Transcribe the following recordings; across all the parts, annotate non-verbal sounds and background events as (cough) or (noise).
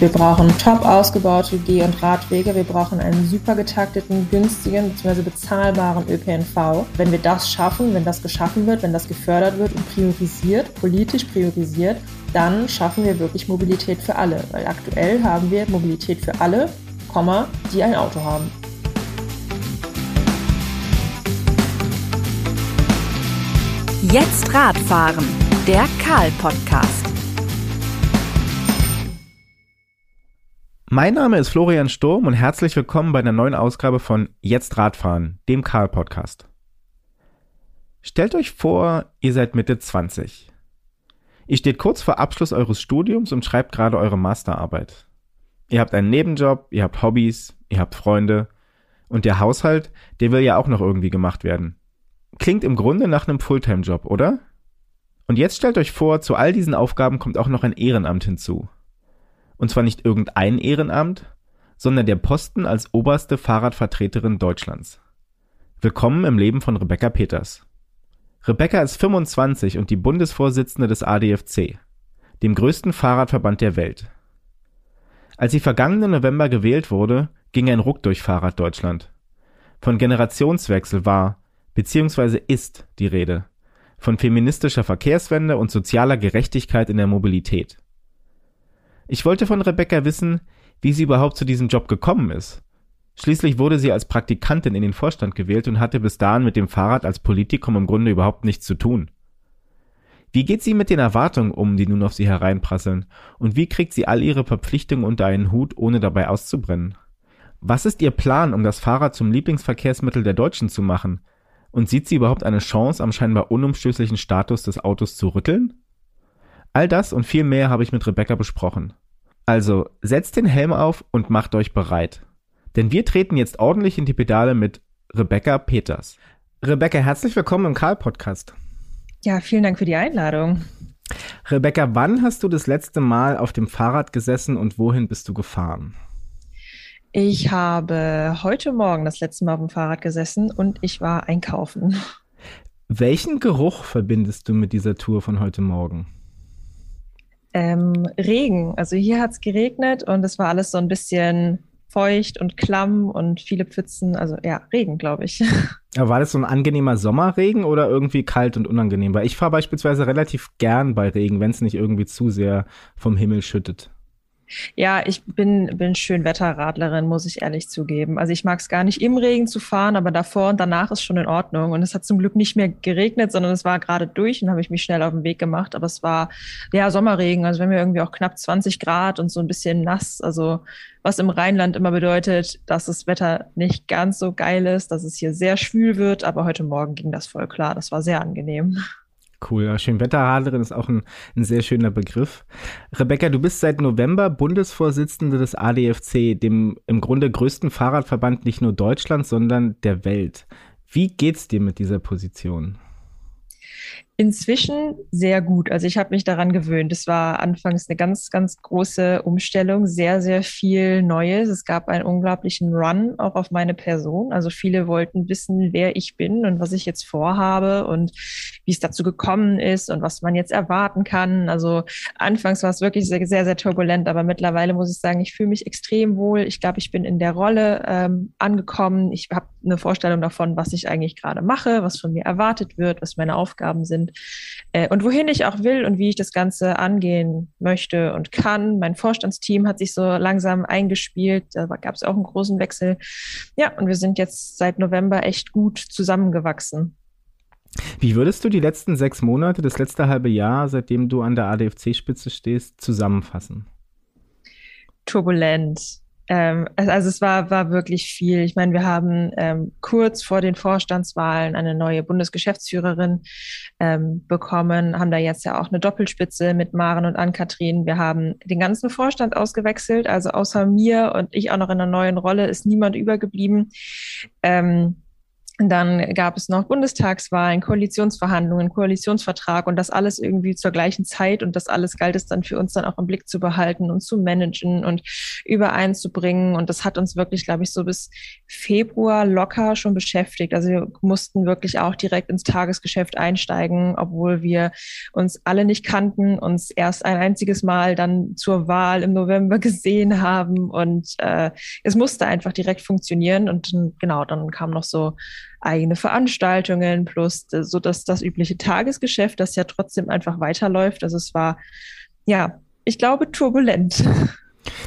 Wir brauchen top ausgebaute Geh- und Radwege. Wir brauchen einen super getakteten, günstigen bzw. bezahlbaren ÖPNV. Wenn wir das schaffen, wenn das geschaffen wird, wenn das gefördert wird und priorisiert, politisch priorisiert, dann schaffen wir wirklich Mobilität für alle. Weil aktuell haben wir Mobilität für alle, die ein Auto haben. Jetzt Radfahren, der Karl-Podcast. Mein Name ist Florian Sturm und herzlich willkommen bei einer neuen Ausgabe von Jetzt Radfahren, dem Karl-Podcast. Stellt euch vor, ihr seid Mitte 20. Ihr steht kurz vor Abschluss eures Studiums und schreibt gerade eure Masterarbeit. Ihr habt einen Nebenjob, ihr habt Hobbys, ihr habt Freunde und der Haushalt, der will ja auch noch irgendwie gemacht werden. Klingt im Grunde nach einem Fulltime-Job, oder? Und jetzt stellt euch vor, zu all diesen Aufgaben kommt auch noch ein Ehrenamt hinzu. Und zwar nicht irgendein Ehrenamt, sondern der Posten als oberste Fahrradvertreterin Deutschlands. Willkommen im Leben von Rebecca Peters. Rebecca ist 25 und die Bundesvorsitzende des ADFC, dem größten Fahrradverband der Welt. Als sie vergangenen November gewählt wurde, ging ein Ruck durch Fahrraddeutschland. Von Generationswechsel war bzw. ist die Rede, von feministischer Verkehrswende und sozialer Gerechtigkeit in der Mobilität. Ich wollte von Rebecca wissen, wie sie überhaupt zu diesem Job gekommen ist. Schließlich wurde sie als Praktikantin in den Vorstand gewählt und hatte bis dahin mit dem Fahrrad als Politikum im Grunde überhaupt nichts zu tun. Wie geht sie mit den Erwartungen um, die nun auf sie hereinprasseln? Und wie kriegt sie all ihre Verpflichtungen unter einen Hut, ohne dabei auszubrennen? Was ist ihr Plan, um das Fahrrad zum Lieblingsverkehrsmittel der Deutschen zu machen? Und sieht sie überhaupt eine Chance, am scheinbar unumstößlichen Status des Autos zu rütteln? All das und viel mehr habe ich mit Rebecca besprochen. Also setzt den Helm auf und macht euch bereit. Denn wir treten jetzt ordentlich in die Pedale mit Rebecca Peters. Rebecca, herzlich willkommen im Karl-Podcast. Ja, vielen Dank für die Einladung. Rebecca, wann hast du das letzte Mal auf dem Fahrrad gesessen und wohin bist du gefahren? Ich habe heute Morgen das letzte Mal auf dem Fahrrad gesessen und ich war einkaufen. Welchen Geruch verbindest du mit dieser Tour von heute Morgen? Ähm, Regen. Also hier hat es geregnet und es war alles so ein bisschen feucht und klamm und viele Pfützen. Also ja, Regen, glaube ich. (laughs) Aber war das so ein angenehmer Sommerregen oder irgendwie kalt und unangenehm? Weil ich fahre beispielsweise relativ gern bei Regen, wenn es nicht irgendwie zu sehr vom Himmel schüttet. Ja, ich bin, bin Schönwetterradlerin, muss ich ehrlich zugeben. Also ich mag es gar nicht im Regen zu fahren, aber davor und danach ist schon in Ordnung. Und es hat zum Glück nicht mehr geregnet, sondern es war gerade durch und habe ich mich schnell auf den Weg gemacht. Aber es war ja Sommerregen, also wenn wir irgendwie auch knapp 20 Grad und so ein bisschen nass. Also was im Rheinland immer bedeutet, dass das Wetter nicht ganz so geil ist, dass es hier sehr schwül wird. Aber heute Morgen ging das voll klar. Das war sehr angenehm. Cool, ja, Schönwetterradlerin ist auch ein, ein, sehr schöner Begriff. Rebecca, du bist seit November Bundesvorsitzende des ADFC, dem im Grunde größten Fahrradverband nicht nur Deutschlands, sondern der Welt. Wie geht's dir mit dieser Position? Inzwischen sehr gut. Also ich habe mich daran gewöhnt. Es war anfangs eine ganz, ganz große Umstellung, sehr, sehr viel Neues. Es gab einen unglaublichen Run auch auf meine Person. Also viele wollten wissen, wer ich bin und was ich jetzt vorhabe und wie es dazu gekommen ist und was man jetzt erwarten kann. Also anfangs war es wirklich sehr, sehr, sehr turbulent, aber mittlerweile muss ich sagen, ich fühle mich extrem wohl. Ich glaube, ich bin in der Rolle ähm, angekommen. Ich habe eine Vorstellung davon, was ich eigentlich gerade mache, was von mir erwartet wird, was meine Aufgaben sind äh, und wohin ich auch will und wie ich das Ganze angehen möchte und kann. Mein Vorstandsteam hat sich so langsam eingespielt, da gab es auch einen großen Wechsel. Ja, und wir sind jetzt seit November echt gut zusammengewachsen. Wie würdest du die letzten sechs Monate, das letzte halbe Jahr, seitdem du an der ADFC-Spitze stehst, zusammenfassen? Turbulent, ähm, also es war, war wirklich viel. Ich meine, wir haben ähm, kurz vor den Vorstandswahlen eine neue Bundesgeschäftsführerin ähm, bekommen, haben da jetzt ja auch eine Doppelspitze mit Maren und Ann-Kathrin. Wir haben den ganzen Vorstand ausgewechselt, also außer mir und ich auch noch in einer neuen Rolle ist niemand übergeblieben. Ähm, Dann gab es noch Bundestagswahlen, Koalitionsverhandlungen, Koalitionsvertrag und das alles irgendwie zur gleichen Zeit. Und das alles galt es dann für uns dann auch im Blick zu behalten und zu managen und übereinzubringen. Und das hat uns wirklich, glaube ich, so bis Februar locker schon beschäftigt. Also wir mussten wirklich auch direkt ins Tagesgeschäft einsteigen, obwohl wir uns alle nicht kannten, uns erst ein einziges Mal dann zur Wahl im November (laughs) gesehen haben. Und äh, es musste einfach direkt funktionieren. Und genau, dann kam noch so eigene Veranstaltungen plus so dass das übliche Tagesgeschäft, das ja trotzdem einfach weiterläuft. Also es war, ja, ich glaube, turbulent.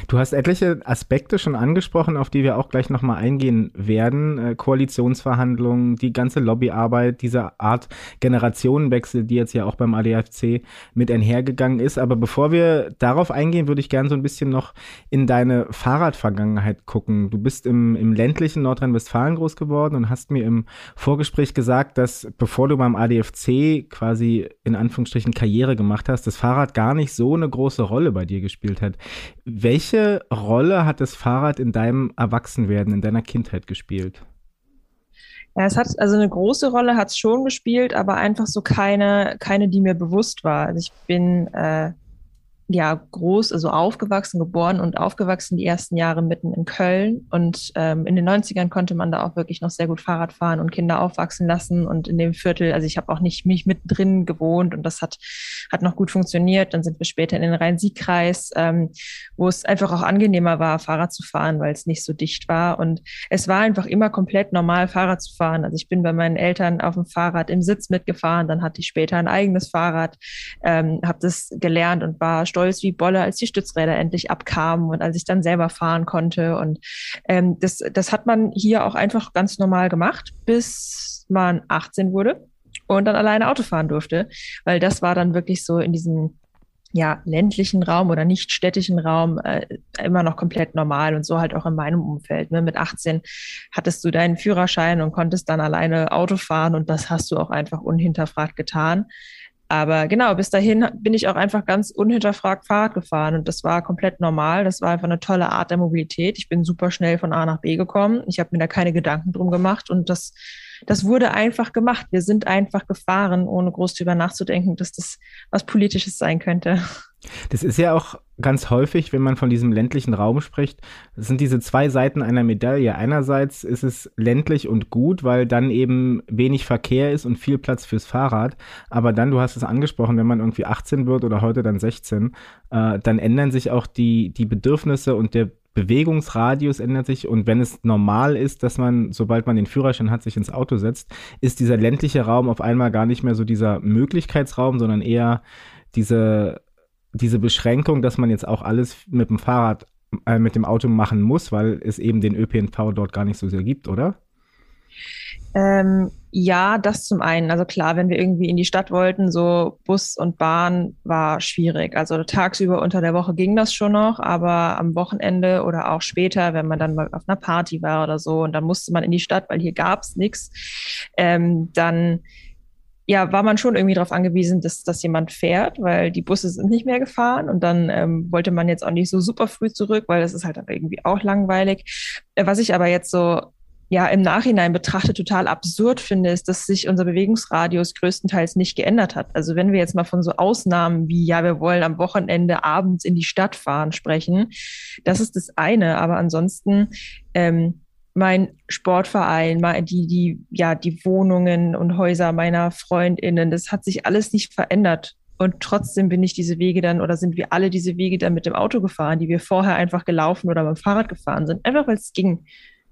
Du hast etliche Aspekte schon angesprochen, auf die wir auch gleich nochmal eingehen werden. Äh, Koalitionsverhandlungen, die ganze Lobbyarbeit, diese Art Generationenwechsel, die jetzt ja auch beim ADFC mit einhergegangen ist. Aber bevor wir darauf eingehen, würde ich gerne so ein bisschen noch in deine Fahrradvergangenheit gucken. Du bist im, im ländlichen Nordrhein-Westfalen groß geworden und hast mir im Vorgespräch gesagt, dass bevor du beim ADFC quasi in Anführungsstrichen Karriere gemacht hast, das Fahrrad gar nicht so eine große Rolle bei dir gespielt hat. Welche Rolle hat das Fahrrad in deinem Erwachsenwerden, in deiner Kindheit gespielt? Ja, es hat also eine große Rolle hat es schon gespielt, aber einfach so keine, keine, die mir bewusst war. Also ich bin äh, ja groß, also aufgewachsen, geboren und aufgewachsen die ersten Jahre mitten in Köln. Und ähm, in den 90ern konnte man da auch wirklich noch sehr gut Fahrrad fahren und Kinder aufwachsen lassen. Und in dem Viertel, also ich habe auch nicht mich mittendrin gewohnt und das hat, hat noch gut funktioniert. Dann sind wir später in den Rhein-Sieg-Kreis, ähm, wo es einfach auch angenehmer war, Fahrrad zu fahren, weil es nicht so dicht war. Und es war einfach immer komplett normal, Fahrrad zu fahren. Also ich bin bei meinen Eltern auf dem Fahrrad im Sitz mitgefahren, dann hatte ich später ein eigenes Fahrrad, ähm, habe das gelernt und war stolz wie Bolle, als die Stützräder endlich abkamen und als ich dann selber fahren konnte. Und ähm, das, das hat man hier auch einfach ganz normal gemacht, bis man 18 wurde und dann alleine Auto fahren durfte, weil das war dann wirklich so in diesem ja, ländlichen Raum oder nicht städtischen Raum äh, immer noch komplett normal und so halt auch in meinem Umfeld. Ne? Mit 18 hattest du deinen Führerschein und konntest dann alleine Auto fahren und das hast du auch einfach unhinterfragt getan. Aber genau, bis dahin bin ich auch einfach ganz unhinterfragt Fahrrad gefahren und das war komplett normal. Das war einfach eine tolle Art der Mobilität. Ich bin super schnell von A nach B gekommen. Ich habe mir da keine Gedanken drum gemacht und das, das wurde einfach gemacht. Wir sind einfach gefahren, ohne groß drüber nachzudenken, dass das was Politisches sein könnte. Das ist ja auch ganz häufig, wenn man von diesem ländlichen Raum spricht, sind diese zwei Seiten einer Medaille. Einerseits ist es ländlich und gut, weil dann eben wenig Verkehr ist und viel Platz fürs Fahrrad. Aber dann, du hast es angesprochen, wenn man irgendwie 18 wird oder heute dann 16, äh, dann ändern sich auch die, die Bedürfnisse und der Bewegungsradius ändert sich und wenn es normal ist, dass man, sobald man den Führerschein hat, sich ins Auto setzt, ist dieser ländliche Raum auf einmal gar nicht mehr so dieser Möglichkeitsraum, sondern eher diese diese Beschränkung, dass man jetzt auch alles mit dem Fahrrad, äh, mit dem Auto machen muss, weil es eben den ÖPNV dort gar nicht so sehr gibt, oder? Ähm, ja, das zum einen. Also klar, wenn wir irgendwie in die Stadt wollten, so Bus und Bahn war schwierig. Also tagsüber unter der Woche ging das schon noch, aber am Wochenende oder auch später, wenn man dann mal auf einer Party war oder so und dann musste man in die Stadt, weil hier gab es nichts, ähm, dann ja, war man schon irgendwie darauf angewiesen, dass, dass jemand fährt, weil die Busse sind nicht mehr gefahren und dann ähm, wollte man jetzt auch nicht so super früh zurück, weil das ist halt irgendwie auch langweilig. Äh, was ich aber jetzt so ja im Nachhinein betrachtet total absurd finde, ist, dass sich unser Bewegungsradius größtenteils nicht geändert hat. Also wenn wir jetzt mal von so Ausnahmen wie, ja, wir wollen am Wochenende abends in die Stadt fahren sprechen, das ist das eine. Aber ansonsten ähm, mein Sportverein, die, die, ja, die Wohnungen und Häuser meiner FreundInnen, das hat sich alles nicht verändert. Und trotzdem bin ich diese Wege dann oder sind wir alle diese Wege dann mit dem Auto gefahren, die wir vorher einfach gelaufen oder mit dem Fahrrad gefahren sind. Einfach weil es ging.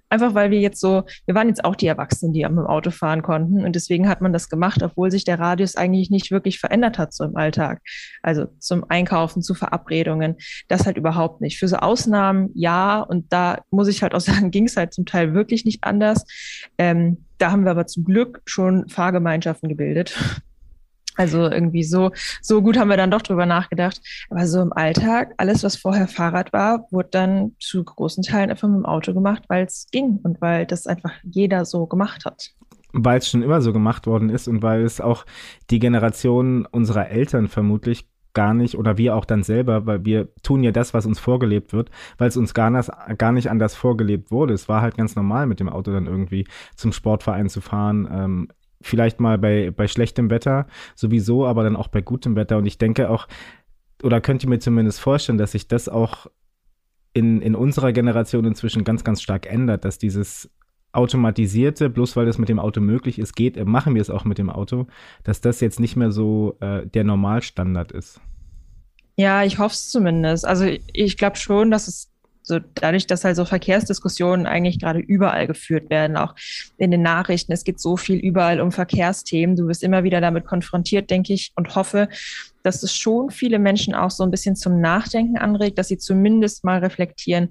Einfach weil wir jetzt so, wir waren jetzt auch die Erwachsenen, die am Auto fahren konnten. Und deswegen hat man das gemacht, obwohl sich der Radius eigentlich nicht wirklich verändert hat so im Alltag. Also zum Einkaufen, zu Verabredungen. Das halt überhaupt nicht. Für so Ausnahmen ja. Und da muss ich halt auch (laughs) sagen, ging es halt zum Teil wirklich nicht anders. Ähm, da haben wir aber zum Glück schon Fahrgemeinschaften gebildet. Also irgendwie so, so gut haben wir dann doch drüber nachgedacht. Aber so im Alltag, alles, was vorher Fahrrad war, wurde dann zu großen Teilen einfach mit dem Auto gemacht, weil es ging und weil das einfach jeder so gemacht hat. Weil es schon immer so gemacht worden ist und weil es auch die Generation unserer Eltern vermutlich gar nicht, oder wir auch dann selber, weil wir tun ja das, was uns vorgelebt wird, weil es uns gar, nicht, gar nicht anders vorgelebt wurde. Es war halt ganz normal, mit dem Auto dann irgendwie zum Sportverein zu fahren. Ähm, vielleicht mal bei, bei schlechtem Wetter sowieso, aber dann auch bei gutem Wetter. Und ich denke auch, oder könnt ihr mir zumindest vorstellen, dass sich das auch in, in unserer Generation inzwischen ganz, ganz stark ändert, dass dieses automatisierte, bloß weil das mit dem Auto möglich ist, geht, machen wir es auch mit dem Auto, dass das jetzt nicht mehr so äh, der Normalstandard ist. Ja, ich hoffe es zumindest. Also ich glaube schon, dass es so dadurch, dass halt so Verkehrsdiskussionen eigentlich gerade überall geführt werden, auch in den Nachrichten. Es geht so viel überall um Verkehrsthemen. Du wirst immer wieder damit konfrontiert, denke ich, und hoffe, dass es schon viele Menschen auch so ein bisschen zum Nachdenken anregt, dass sie zumindest mal reflektieren,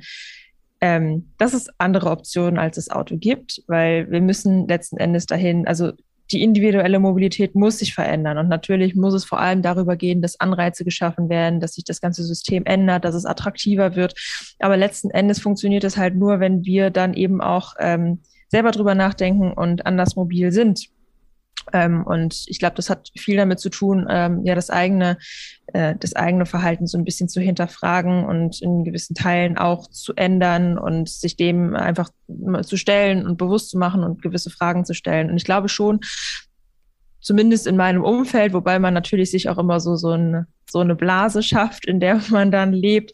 ähm, dass es andere Optionen als das Auto gibt, weil wir müssen letzten Endes dahin, also die individuelle Mobilität muss sich verändern. Und natürlich muss es vor allem darüber gehen, dass Anreize geschaffen werden, dass sich das ganze System ändert, dass es attraktiver wird. Aber letzten Endes funktioniert es halt nur, wenn wir dann eben auch ähm, selber drüber nachdenken und anders mobil sind. Ähm, und ich glaube, das hat viel damit zu tun, ähm, ja, das eigene, äh, das eigene Verhalten so ein bisschen zu hinterfragen und in gewissen Teilen auch zu ändern und sich dem einfach zu stellen und bewusst zu machen und gewisse Fragen zu stellen. Und ich glaube schon, zumindest in meinem Umfeld, wobei man natürlich sich auch immer so, so, ein, so eine Blase schafft, in der man dann lebt,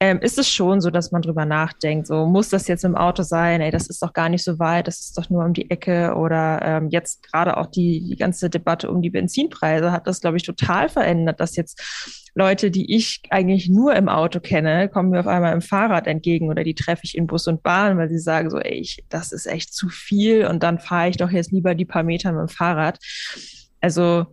ähm, ist es schon so, dass man drüber nachdenkt, so muss das jetzt im Auto sein, ey, das ist doch gar nicht so weit, das ist doch nur um die Ecke oder ähm, jetzt gerade auch die, die ganze Debatte um die Benzinpreise hat das, glaube ich, total verändert, dass jetzt Leute, die ich eigentlich nur im Auto kenne, kommen mir auf einmal im Fahrrad entgegen oder die treffe ich in Bus und Bahn, weil sie sagen so, ey, ich, das ist echt zu viel und dann fahre ich doch jetzt lieber die paar Meter mit dem Fahrrad. Also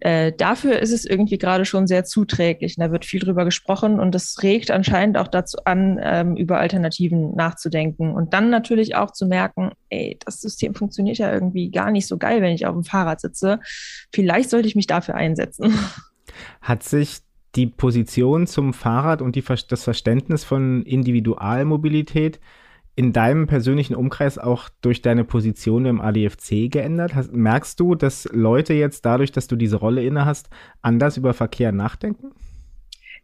äh, dafür ist es irgendwie gerade schon sehr zuträglich. Und da wird viel drüber gesprochen und das regt anscheinend auch dazu an, ähm, über Alternativen nachzudenken und dann natürlich auch zu merken, ey, das System funktioniert ja irgendwie gar nicht so geil, wenn ich auf dem Fahrrad sitze. Vielleicht sollte ich mich dafür einsetzen. Hat sich die Position zum Fahrrad und die, das Verständnis von Individualmobilität in deinem persönlichen Umkreis auch durch deine Position im ADFC geändert? Hast, merkst du, dass Leute jetzt dadurch, dass du diese Rolle inne hast, anders über Verkehr nachdenken?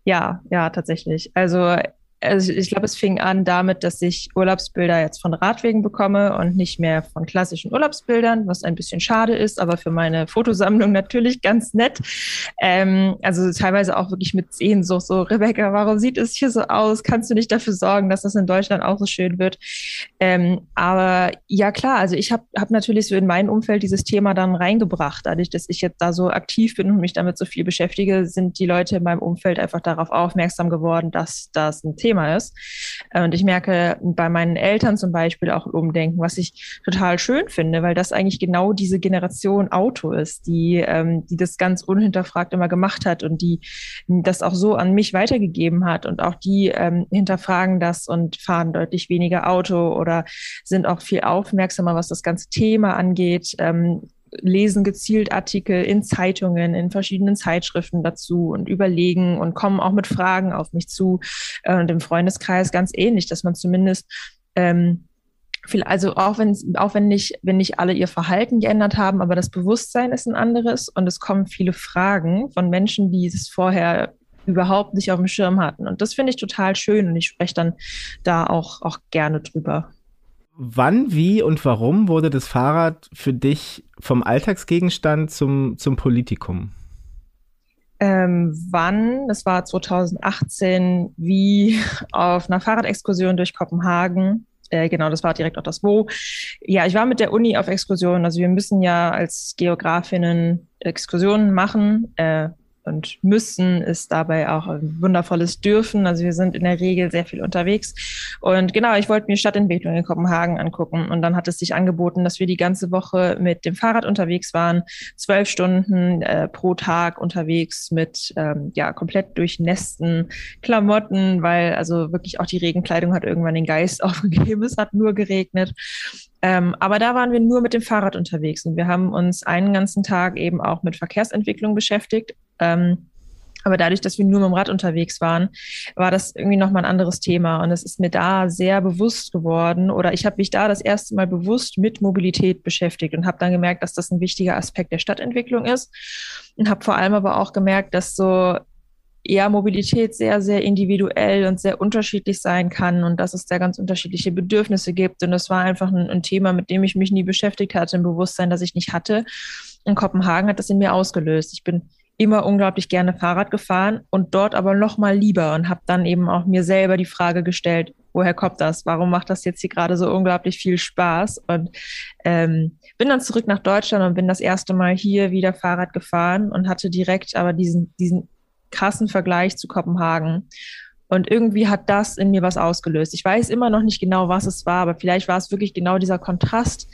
Ja, ja, tatsächlich. Also also ich glaube, es fing an damit, dass ich Urlaubsbilder jetzt von Radwegen bekomme und nicht mehr von klassischen Urlaubsbildern, was ein bisschen schade ist, aber für meine Fotosammlung natürlich ganz nett. Ähm, also teilweise auch wirklich mit Sehnsucht, so Rebecca, warum sieht es hier so aus? Kannst du nicht dafür sorgen, dass das in Deutschland auch so schön wird? Ähm, aber ja klar, also ich habe hab natürlich so in mein Umfeld dieses Thema dann reingebracht. Dadurch, dass ich jetzt da so aktiv bin und mich damit so viel beschäftige, sind die Leute in meinem Umfeld einfach darauf aufmerksam geworden, dass das ein Thema Thema ist. Und ich merke bei meinen Eltern zum Beispiel auch Umdenken, was ich total schön finde, weil das eigentlich genau diese Generation Auto ist, die, ähm, die das ganz unhinterfragt immer gemacht hat und die das auch so an mich weitergegeben hat. Und auch die ähm, hinterfragen das und fahren deutlich weniger Auto oder sind auch viel aufmerksamer, was das ganze Thema angeht. Ähm, lesen gezielt Artikel in Zeitungen, in verschiedenen Zeitschriften dazu und überlegen und kommen auch mit Fragen auf mich zu. Äh, und im Freundeskreis ganz ähnlich, dass man zumindest ähm, also auch wenn auch wenn nicht wenn nicht alle ihr Verhalten geändert haben, aber das Bewusstsein ist ein anderes und es kommen viele Fragen von Menschen, die es vorher überhaupt nicht auf dem Schirm hatten und das finde ich total schön und ich spreche dann da auch auch gerne drüber. Wann, wie und warum wurde das Fahrrad für dich vom Alltagsgegenstand zum, zum Politikum? Ähm, wann? Das war 2018, wie auf einer Fahrradexkursion durch Kopenhagen. Äh, genau, das war direkt auch das Wo. Ja, ich war mit der Uni auf Exkursion. Also wir müssen ja als Geografinnen Exkursionen machen. Äh, und müssen ist dabei auch ein wundervolles Dürfen. Also wir sind in der Regel sehr viel unterwegs. Und genau, ich wollte mir Stadtentwicklung in Kopenhagen angucken. Und dann hat es sich angeboten, dass wir die ganze Woche mit dem Fahrrad unterwegs waren, zwölf Stunden äh, pro Tag unterwegs mit ähm, ja komplett durchnässten Klamotten, weil also wirklich auch die Regenkleidung hat irgendwann den Geist (laughs) aufgegeben. Es hat nur geregnet. Ähm, aber da waren wir nur mit dem Fahrrad unterwegs und wir haben uns einen ganzen Tag eben auch mit Verkehrsentwicklung beschäftigt. Ähm, aber dadurch, dass wir nur mit dem Rad unterwegs waren, war das irgendwie nochmal ein anderes Thema. Und es ist mir da sehr bewusst geworden oder ich habe mich da das erste Mal bewusst mit Mobilität beschäftigt und habe dann gemerkt, dass das ein wichtiger Aspekt der Stadtentwicklung ist. Und habe vor allem aber auch gemerkt, dass so ja Mobilität sehr, sehr individuell und sehr unterschiedlich sein kann und dass es da ganz unterschiedliche Bedürfnisse gibt. Und das war einfach ein, ein Thema, mit dem ich mich nie beschäftigt hatte, ein Bewusstsein, das ich nicht hatte. In Kopenhagen hat das in mir ausgelöst. Ich bin immer unglaublich gerne Fahrrad gefahren und dort aber noch mal lieber und habe dann eben auch mir selber die Frage gestellt, woher kommt das? Warum macht das jetzt hier gerade so unglaublich viel Spaß? Und ähm, bin dann zurück nach Deutschland und bin das erste Mal hier wieder Fahrrad gefahren und hatte direkt aber diesen, diesen krassen Vergleich zu Kopenhagen. Und irgendwie hat das in mir was ausgelöst. Ich weiß immer noch nicht genau, was es war, aber vielleicht war es wirklich genau dieser Kontrast,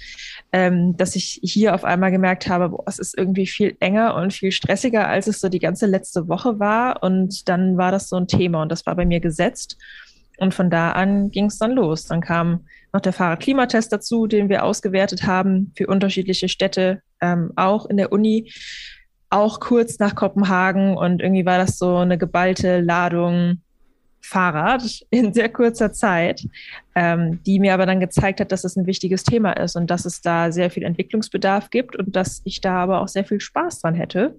ähm, dass ich hier auf einmal gemerkt habe, boah, es ist irgendwie viel enger und viel stressiger, als es so die ganze letzte Woche war. Und dann war das so ein Thema und das war bei mir gesetzt. Und von da an ging es dann los. Dann kam noch der Fahrradklimatest dazu, den wir ausgewertet haben für unterschiedliche Städte, ähm, auch in der Uni, auch kurz nach Kopenhagen. Und irgendwie war das so eine geballte Ladung Fahrrad in sehr kurzer Zeit, ähm, die mir aber dann gezeigt hat, dass es ein wichtiges Thema ist und dass es da sehr viel Entwicklungsbedarf gibt und dass ich da aber auch sehr viel Spaß dran hätte.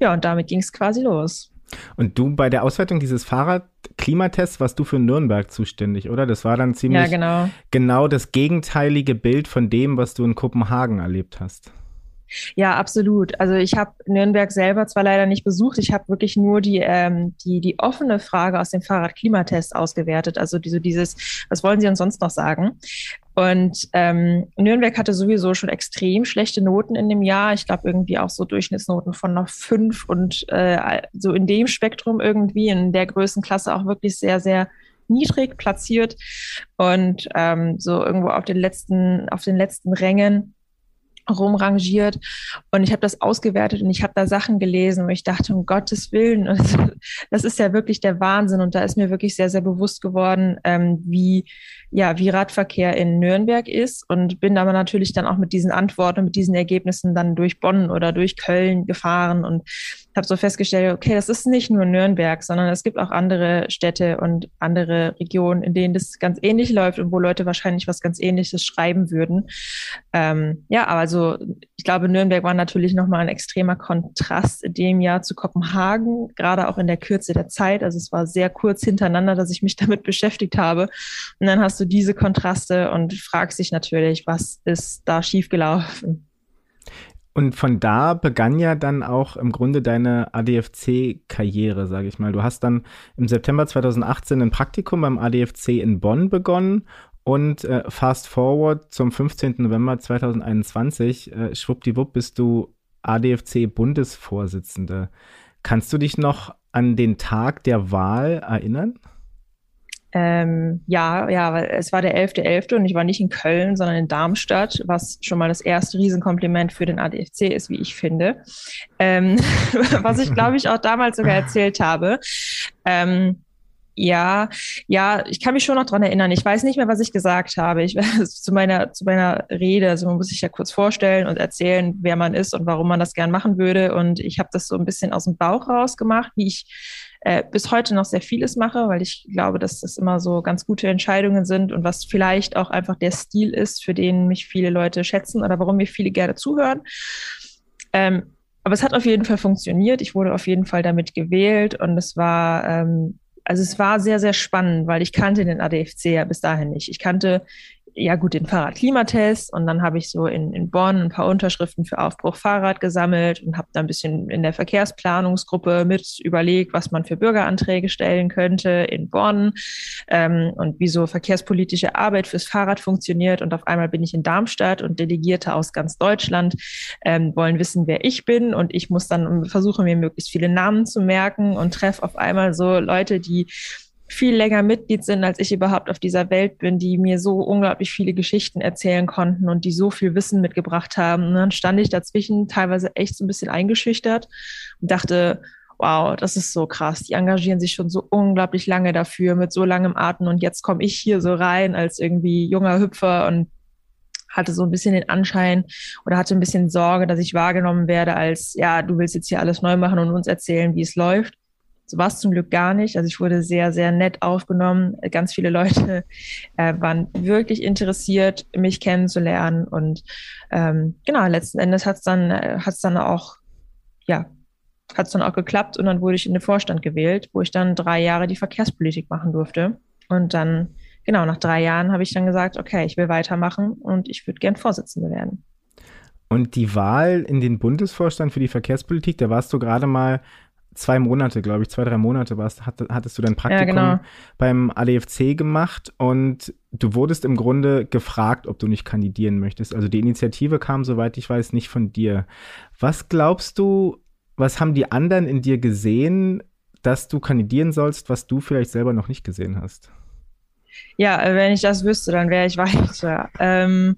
Ja, und damit ging es quasi los. Und du bei der Auswertung dieses Fahrradklimatests warst du für Nürnberg zuständig, oder? Das war dann ziemlich ja, genau. genau das gegenteilige Bild von dem, was du in Kopenhagen erlebt hast. Ja, absolut. Also ich habe Nürnberg selber zwar leider nicht besucht, ich habe wirklich nur die, ähm, die, die offene Frage aus dem Fahrradklimatest ausgewertet. Also diese, dieses, was wollen Sie uns sonst noch sagen? Und ähm, Nürnberg hatte sowieso schon extrem schlechte Noten in dem Jahr. Ich glaube irgendwie auch so Durchschnittsnoten von noch fünf und äh, so in dem Spektrum irgendwie in der Größenklasse auch wirklich sehr, sehr niedrig platziert und ähm, so irgendwo auf den letzten, auf den letzten Rängen rumrangiert. Und ich habe das ausgewertet und ich habe da Sachen gelesen und ich dachte, um Gottes Willen, das ist ja wirklich der Wahnsinn. Und da ist mir wirklich sehr, sehr bewusst geworden, ähm, wie ja, wie Radverkehr in Nürnberg ist. Und bin aber natürlich dann auch mit diesen Antworten, mit diesen Ergebnissen dann durch Bonn oder durch Köln gefahren. Und habe so festgestellt, okay, das ist nicht nur Nürnberg, sondern es gibt auch andere Städte und andere Regionen, in denen das ganz ähnlich läuft und wo Leute wahrscheinlich was ganz Ähnliches schreiben würden. Ähm, ja, aber also ich glaube, Nürnberg war natürlich nochmal ein extremer Kontrast in dem Jahr zu Kopenhagen, gerade auch in der Kürze der Zeit. Also es war sehr kurz hintereinander, dass ich mich (laughs) damit beschäftigt habe. Und dann hast du diese Kontraste und fragst dich natürlich, was ist da schiefgelaufen? Und von da begann ja dann auch im Grunde deine ADFC-Karriere, sage ich mal. Du hast dann im September 2018 ein Praktikum beim ADFC in Bonn begonnen und äh, fast forward zum 15. November 2021, äh, schwuppdiwupp bist du ADFC-Bundesvorsitzende. Kannst du dich noch an den Tag der Wahl erinnern? Ähm, ja, ja, es war der 11.11. .11. und ich war nicht in Köln, sondern in Darmstadt, was schon mal das erste Riesenkompliment für den ADFC ist, wie ich finde. Ähm, (laughs) was ich, glaube ich, auch damals sogar erzählt habe. Ähm, ja, ja, ich kann mich schon noch dran erinnern. Ich weiß nicht mehr, was ich gesagt habe. Ich (laughs) zu meiner zu meiner Rede, also man muss sich ja kurz vorstellen und erzählen, wer man ist und warum man das gern machen würde. Und ich habe das so ein bisschen aus dem Bauch raus gemacht, wie ich äh, bis heute noch sehr vieles mache, weil ich glaube, dass das immer so ganz gute Entscheidungen sind und was vielleicht auch einfach der Stil ist, für den mich viele Leute schätzen oder warum mir viele gerne zuhören. Ähm, aber es hat auf jeden Fall funktioniert. Ich wurde auf jeden Fall damit gewählt und es war, ähm, also es war sehr, sehr spannend, weil ich kannte den ADFC ja bis dahin nicht. Ich kannte ja gut, den Fahrradklimatest und dann habe ich so in, in Bonn ein paar Unterschriften für Aufbruch Fahrrad gesammelt und habe da ein bisschen in der Verkehrsplanungsgruppe mit überlegt, was man für Bürgeranträge stellen könnte in Bonn ähm, und wie so verkehrspolitische Arbeit fürs Fahrrad funktioniert. Und auf einmal bin ich in Darmstadt und Delegierte aus ganz Deutschland ähm, wollen wissen, wer ich bin und ich muss dann versuchen, mir möglichst viele Namen zu merken und treffe auf einmal so Leute, die viel länger Mitglied sind, als ich überhaupt auf dieser Welt bin, die mir so unglaublich viele Geschichten erzählen konnten und die so viel Wissen mitgebracht haben. Und dann stand ich dazwischen teilweise echt so ein bisschen eingeschüchtert und dachte, wow, das ist so krass. Die engagieren sich schon so unglaublich lange dafür, mit so langem Atem. Und jetzt komme ich hier so rein als irgendwie junger Hüpfer und hatte so ein bisschen den Anschein oder hatte ein bisschen Sorge, dass ich wahrgenommen werde als, ja, du willst jetzt hier alles neu machen und uns erzählen, wie es läuft. So war es zum Glück gar nicht. Also ich wurde sehr, sehr nett aufgenommen. Ganz viele Leute (laughs) äh, waren wirklich interessiert, mich kennenzulernen. Und ähm, genau, letzten Endes hat es dann, äh, hat's dann auch ja, hat es dann auch geklappt und dann wurde ich in den Vorstand gewählt, wo ich dann drei Jahre die Verkehrspolitik machen durfte. Und dann, genau, nach drei Jahren habe ich dann gesagt, okay, ich will weitermachen und ich würde gern Vorsitzende werden. Und die Wahl in den Bundesvorstand für die Verkehrspolitik, da warst du gerade mal zwei Monate, glaube ich, zwei, drei Monate warst, hattest du dein Praktikum ja, genau. beim ADFC gemacht und du wurdest im Grunde gefragt, ob du nicht kandidieren möchtest. Also die Initiative kam, soweit ich weiß, nicht von dir. Was glaubst du, was haben die anderen in dir gesehen, dass du kandidieren sollst, was du vielleicht selber noch nicht gesehen hast? Ja, wenn ich das wüsste, dann wäre ich (laughs) weiter. Ähm,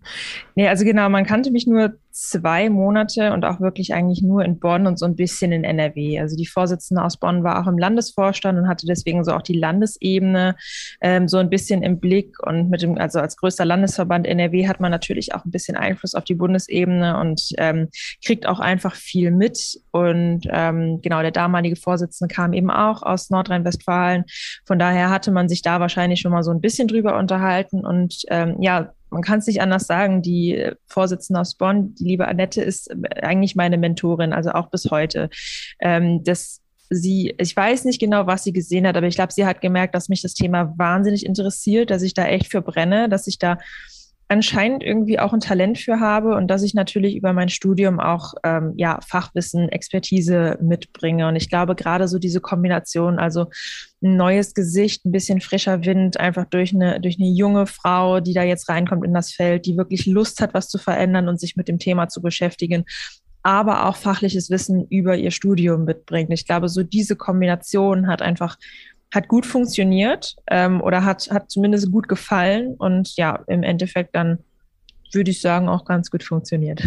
nee, also genau, man kannte mich nur zwei Monate und auch wirklich eigentlich nur in Bonn und so ein bisschen in NRW. Also die Vorsitzende aus Bonn war auch im Landesvorstand und hatte deswegen so auch die Landesebene ähm, so ein bisschen im Blick. Und mit dem, also als größter Landesverband NRW hat man natürlich auch ein bisschen Einfluss auf die Bundesebene und ähm, kriegt auch einfach viel mit. Und ähm, genau, der damalige Vorsitzende kam eben auch aus Nordrhein-Westfalen. Von daher hatte man sich da wahrscheinlich schon mal so ein bisschen drüber unterhalten. Und ähm, ja, man kann es nicht anders sagen, die Vorsitzende aus Bonn, die liebe Annette, ist eigentlich meine Mentorin, also auch bis heute. Ähm, das sie, ich weiß nicht genau, was sie gesehen hat, aber ich glaube, sie hat gemerkt, dass mich das Thema wahnsinnig interessiert, dass ich da echt für brenne, dass ich da anscheinend irgendwie auch ein Talent für habe und dass ich natürlich über mein Studium auch ähm, ja, Fachwissen, Expertise mitbringe. Und ich glaube, gerade so diese Kombination, also ein neues Gesicht, ein bisschen frischer Wind, einfach durch eine, durch eine junge Frau, die da jetzt reinkommt in das Feld, die wirklich Lust hat, was zu verändern und sich mit dem Thema zu beschäftigen aber auch fachliches Wissen über ihr Studium mitbringt. Ich glaube, so diese Kombination hat einfach hat gut funktioniert ähm, oder hat, hat zumindest gut gefallen und ja, im Endeffekt dann würde ich sagen, auch ganz gut funktioniert.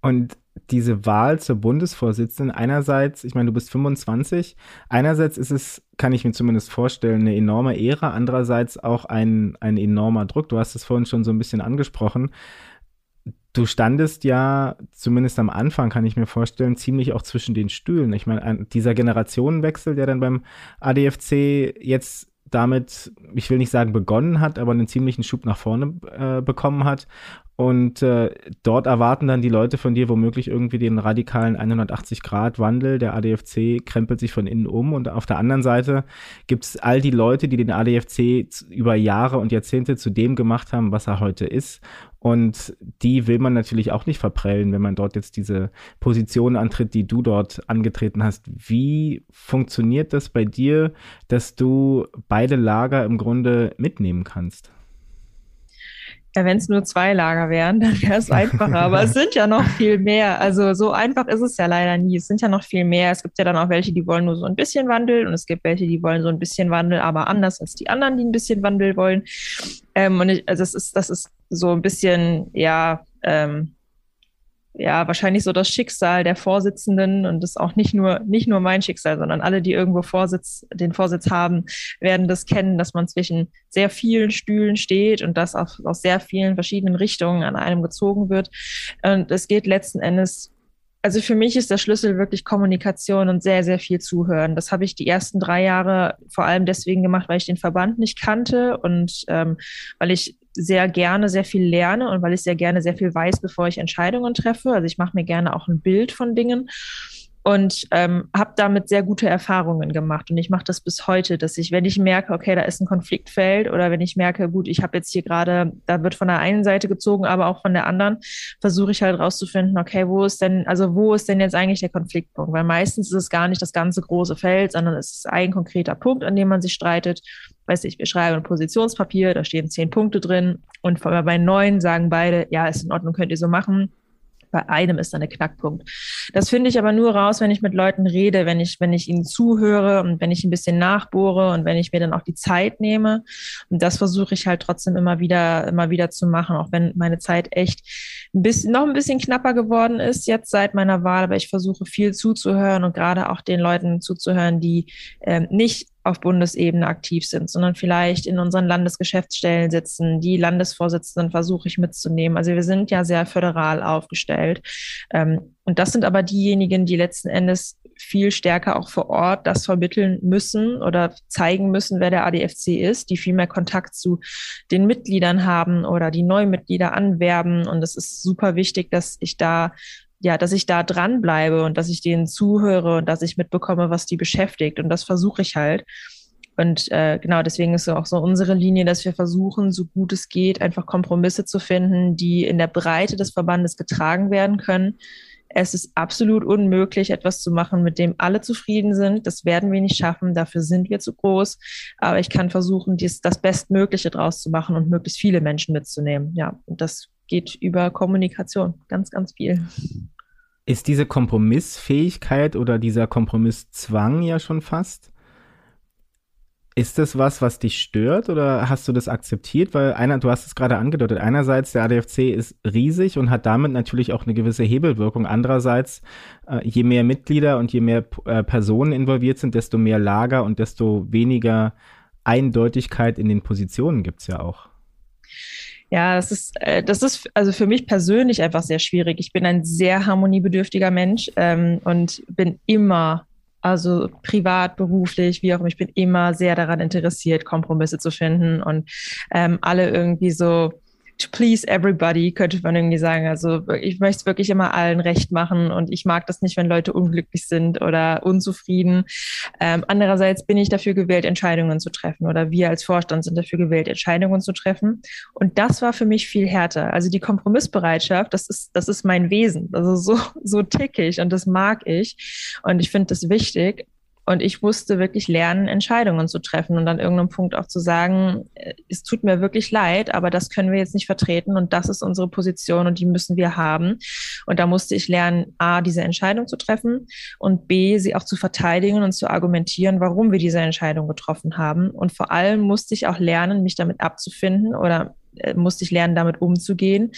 Und diese Wahl zur Bundesvorsitzenden, einerseits, ich meine, du bist 25, einerseits ist es, kann ich mir zumindest vorstellen, eine enorme Ehre, andererseits auch ein, ein enormer Druck. Du hast es vorhin schon so ein bisschen angesprochen. Du standest ja, zumindest am Anfang kann ich mir vorstellen, ziemlich auch zwischen den Stühlen. Ich meine, dieser Generationenwechsel, der dann beim ADFC jetzt damit, ich will nicht sagen begonnen hat, aber einen ziemlichen Schub nach vorne äh, bekommen hat. Und äh, dort erwarten dann die Leute von dir womöglich irgendwie den radikalen 180-Grad-Wandel. Der ADFC krempelt sich von innen um. Und auf der anderen Seite gibt es all die Leute, die den ADFC über Jahre und Jahrzehnte zu dem gemacht haben, was er heute ist. Und die will man natürlich auch nicht verprellen, wenn man dort jetzt diese Position antritt, die du dort angetreten hast. Wie funktioniert das bei dir, dass du beide Lager im Grunde mitnehmen kannst? Ja, wenn es nur zwei Lager wären, (laughs) dann wäre es einfacher. Aber es sind ja noch viel mehr. Also so einfach ist es ja leider nie. Es sind ja noch viel mehr. Es gibt ja dann auch welche, die wollen nur so ein bisschen Wandel und es gibt welche, die wollen so ein bisschen Wandel, aber anders als die anderen, die ein bisschen Wandel wollen. Ähm, und ich, also das ist, das ist so ein bisschen, ja, ähm, ja, wahrscheinlich so das Schicksal der Vorsitzenden und das auch nicht nur, nicht nur mein Schicksal, sondern alle, die irgendwo Vorsitz, den Vorsitz haben, werden das kennen, dass man zwischen sehr vielen Stühlen steht und das aus sehr vielen verschiedenen Richtungen an einem gezogen wird. Und es geht letzten Endes also für mich ist der Schlüssel wirklich Kommunikation und sehr, sehr viel zuhören. Das habe ich die ersten drei Jahre vor allem deswegen gemacht, weil ich den Verband nicht kannte und ähm, weil ich sehr gerne sehr viel lerne und weil ich sehr gerne sehr viel weiß, bevor ich Entscheidungen treffe. Also ich mache mir gerne auch ein Bild von Dingen und ähm, habe damit sehr gute Erfahrungen gemacht. Und ich mache das bis heute, dass ich, wenn ich merke, okay, da ist ein Konfliktfeld oder wenn ich merke, gut, ich habe jetzt hier gerade, da wird von der einen Seite gezogen, aber auch von der anderen, versuche ich halt rauszufinden, okay, wo ist denn, also wo ist denn jetzt eigentlich der Konfliktpunkt? Weil meistens ist es gar nicht das ganze große Feld, sondern es ist ein konkreter Punkt, an dem man sich streitet. Weiß ich, wir schreiben ein Positionspapier, da stehen zehn Punkte drin und bei neun sagen beide, ja, ist in Ordnung, könnt ihr so machen bei einem ist dann der Knackpunkt. Das finde ich aber nur raus, wenn ich mit Leuten rede, wenn ich, wenn ich ihnen zuhöre und wenn ich ein bisschen nachbohre und wenn ich mir dann auch die Zeit nehme. Und das versuche ich halt trotzdem immer wieder, immer wieder zu machen, auch wenn meine Zeit echt ein bisschen, noch ein bisschen knapper geworden ist jetzt seit meiner Wahl. Aber ich versuche viel zuzuhören und gerade auch den Leuten zuzuhören, die ähm, nicht auf Bundesebene aktiv sind, sondern vielleicht in unseren Landesgeschäftsstellen sitzen. Die Landesvorsitzenden versuche ich mitzunehmen. Also wir sind ja sehr föderal aufgestellt. Ähm, und das sind aber diejenigen, die letzten Endes viel stärker auch vor Ort das vermitteln müssen oder zeigen müssen, wer der ADFC ist, die viel mehr Kontakt zu den Mitgliedern haben oder die neue Mitglieder anwerben. Und es ist super wichtig, dass ich da ja, dass ich da dranbleibe und dass ich denen zuhöre und dass ich mitbekomme, was die beschäftigt. Und das versuche ich halt. Und äh, genau deswegen ist auch so unsere Linie, dass wir versuchen, so gut es geht, einfach Kompromisse zu finden, die in der Breite des Verbandes getragen werden können. Es ist absolut unmöglich, etwas zu machen, mit dem alle zufrieden sind. Das werden wir nicht schaffen. Dafür sind wir zu groß. Aber ich kann versuchen, dies, das Bestmögliche draus zu machen und möglichst viele Menschen mitzunehmen. Ja, und das geht über Kommunikation. Ganz, ganz viel. Ist diese Kompromissfähigkeit oder dieser Kompromisszwang ja schon fast ist das was, was dich stört oder hast du das akzeptiert? Weil einer, du hast es gerade angedeutet, einerseits der ADFC ist riesig und hat damit natürlich auch eine gewisse Hebelwirkung. Andererseits, äh, je mehr Mitglieder und je mehr äh, Personen involviert sind, desto mehr Lager und desto weniger Eindeutigkeit in den Positionen gibt es ja auch. Ja, das ist, äh, das ist also für mich persönlich einfach sehr schwierig. Ich bin ein sehr harmoniebedürftiger Mensch ähm, und bin immer also privat, beruflich, wie auch immer, ich bin immer sehr daran interessiert, Kompromisse zu finden und ähm, alle irgendwie so to please everybody, könnte man irgendwie sagen. Also ich möchte es wirklich immer allen recht machen und ich mag das nicht, wenn Leute unglücklich sind oder unzufrieden. Ähm, andererseits bin ich dafür gewählt, Entscheidungen zu treffen oder wir als Vorstand sind dafür gewählt, Entscheidungen zu treffen. Und das war für mich viel härter. Also die Kompromissbereitschaft, das ist, das ist mein Wesen. Also so, so tick ich und das mag ich. Und ich finde das wichtig. Und ich musste wirklich lernen, Entscheidungen zu treffen und an irgendeinem Punkt auch zu sagen, äh, es tut mir wirklich leid, aber das können wir jetzt nicht vertreten und das ist unsere Position und die müssen wir haben. Und da musste ich lernen, A, diese Entscheidung zu treffen und B, sie auch zu verteidigen und zu argumentieren, warum wir diese Entscheidung getroffen haben. Und vor allem musste ich auch lernen, mich damit abzufinden oder äh, musste ich lernen, damit umzugehen,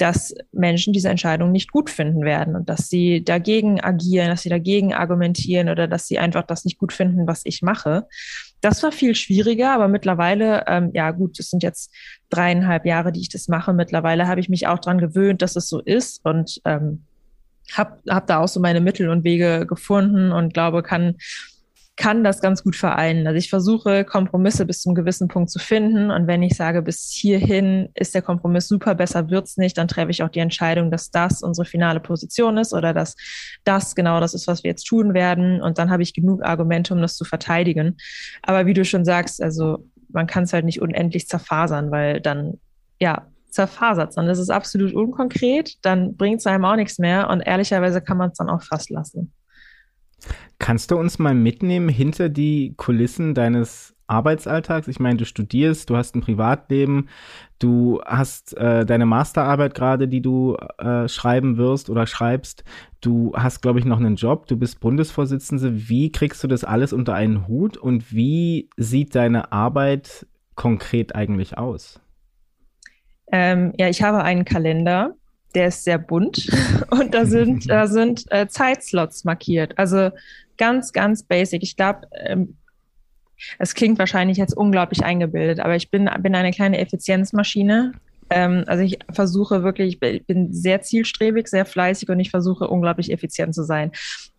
dass Menschen diese Entscheidung nicht gut finden werden und dass sie dagegen agieren, dass sie dagegen argumentieren oder dass sie einfach das nicht gut finden, was ich mache. Das war viel schwieriger, aber mittlerweile, ähm, ja gut, es sind jetzt dreieinhalb Jahre, die ich das mache. Mittlerweile habe ich mich auch dran gewöhnt, dass es so ist und ähm, habe hab da auch so meine Mittel und Wege gefunden und glaube, kann kann das ganz gut vereinen. Also ich versuche Kompromisse bis zum gewissen Punkt zu finden. Und wenn ich sage, bis hierhin ist der Kompromiss super, besser wird's nicht, dann treffe ich auch die Entscheidung, dass das unsere finale Position ist oder dass das genau das ist, was wir jetzt tun werden. Und dann habe ich genug Argumente, um das zu verteidigen. Aber wie du schon sagst, also man kann es halt nicht unendlich zerfasern, weil dann, ja, zerfasert, sondern es ist absolut unkonkret, dann bringt es einem auch nichts mehr und ehrlicherweise kann man es dann auch fast lassen. Kannst du uns mal mitnehmen hinter die Kulissen deines Arbeitsalltags? Ich meine, du studierst, du hast ein Privatleben, du hast äh, deine Masterarbeit gerade, die du äh, schreiben wirst oder schreibst. Du hast, glaube ich, noch einen Job, du bist Bundesvorsitzende. Wie kriegst du das alles unter einen Hut und wie sieht deine Arbeit konkret eigentlich aus? Ähm, ja, ich habe einen Kalender der ist sehr bunt (laughs) und da sind, (laughs) da sind äh, Zeitslots markiert. Also ganz, ganz basic. Ich glaube, ähm, es klingt wahrscheinlich jetzt unglaublich eingebildet, aber ich bin, bin eine kleine Effizienzmaschine. Ähm, also ich versuche wirklich, ich bin sehr zielstrebig, sehr fleißig und ich versuche unglaublich effizient zu sein.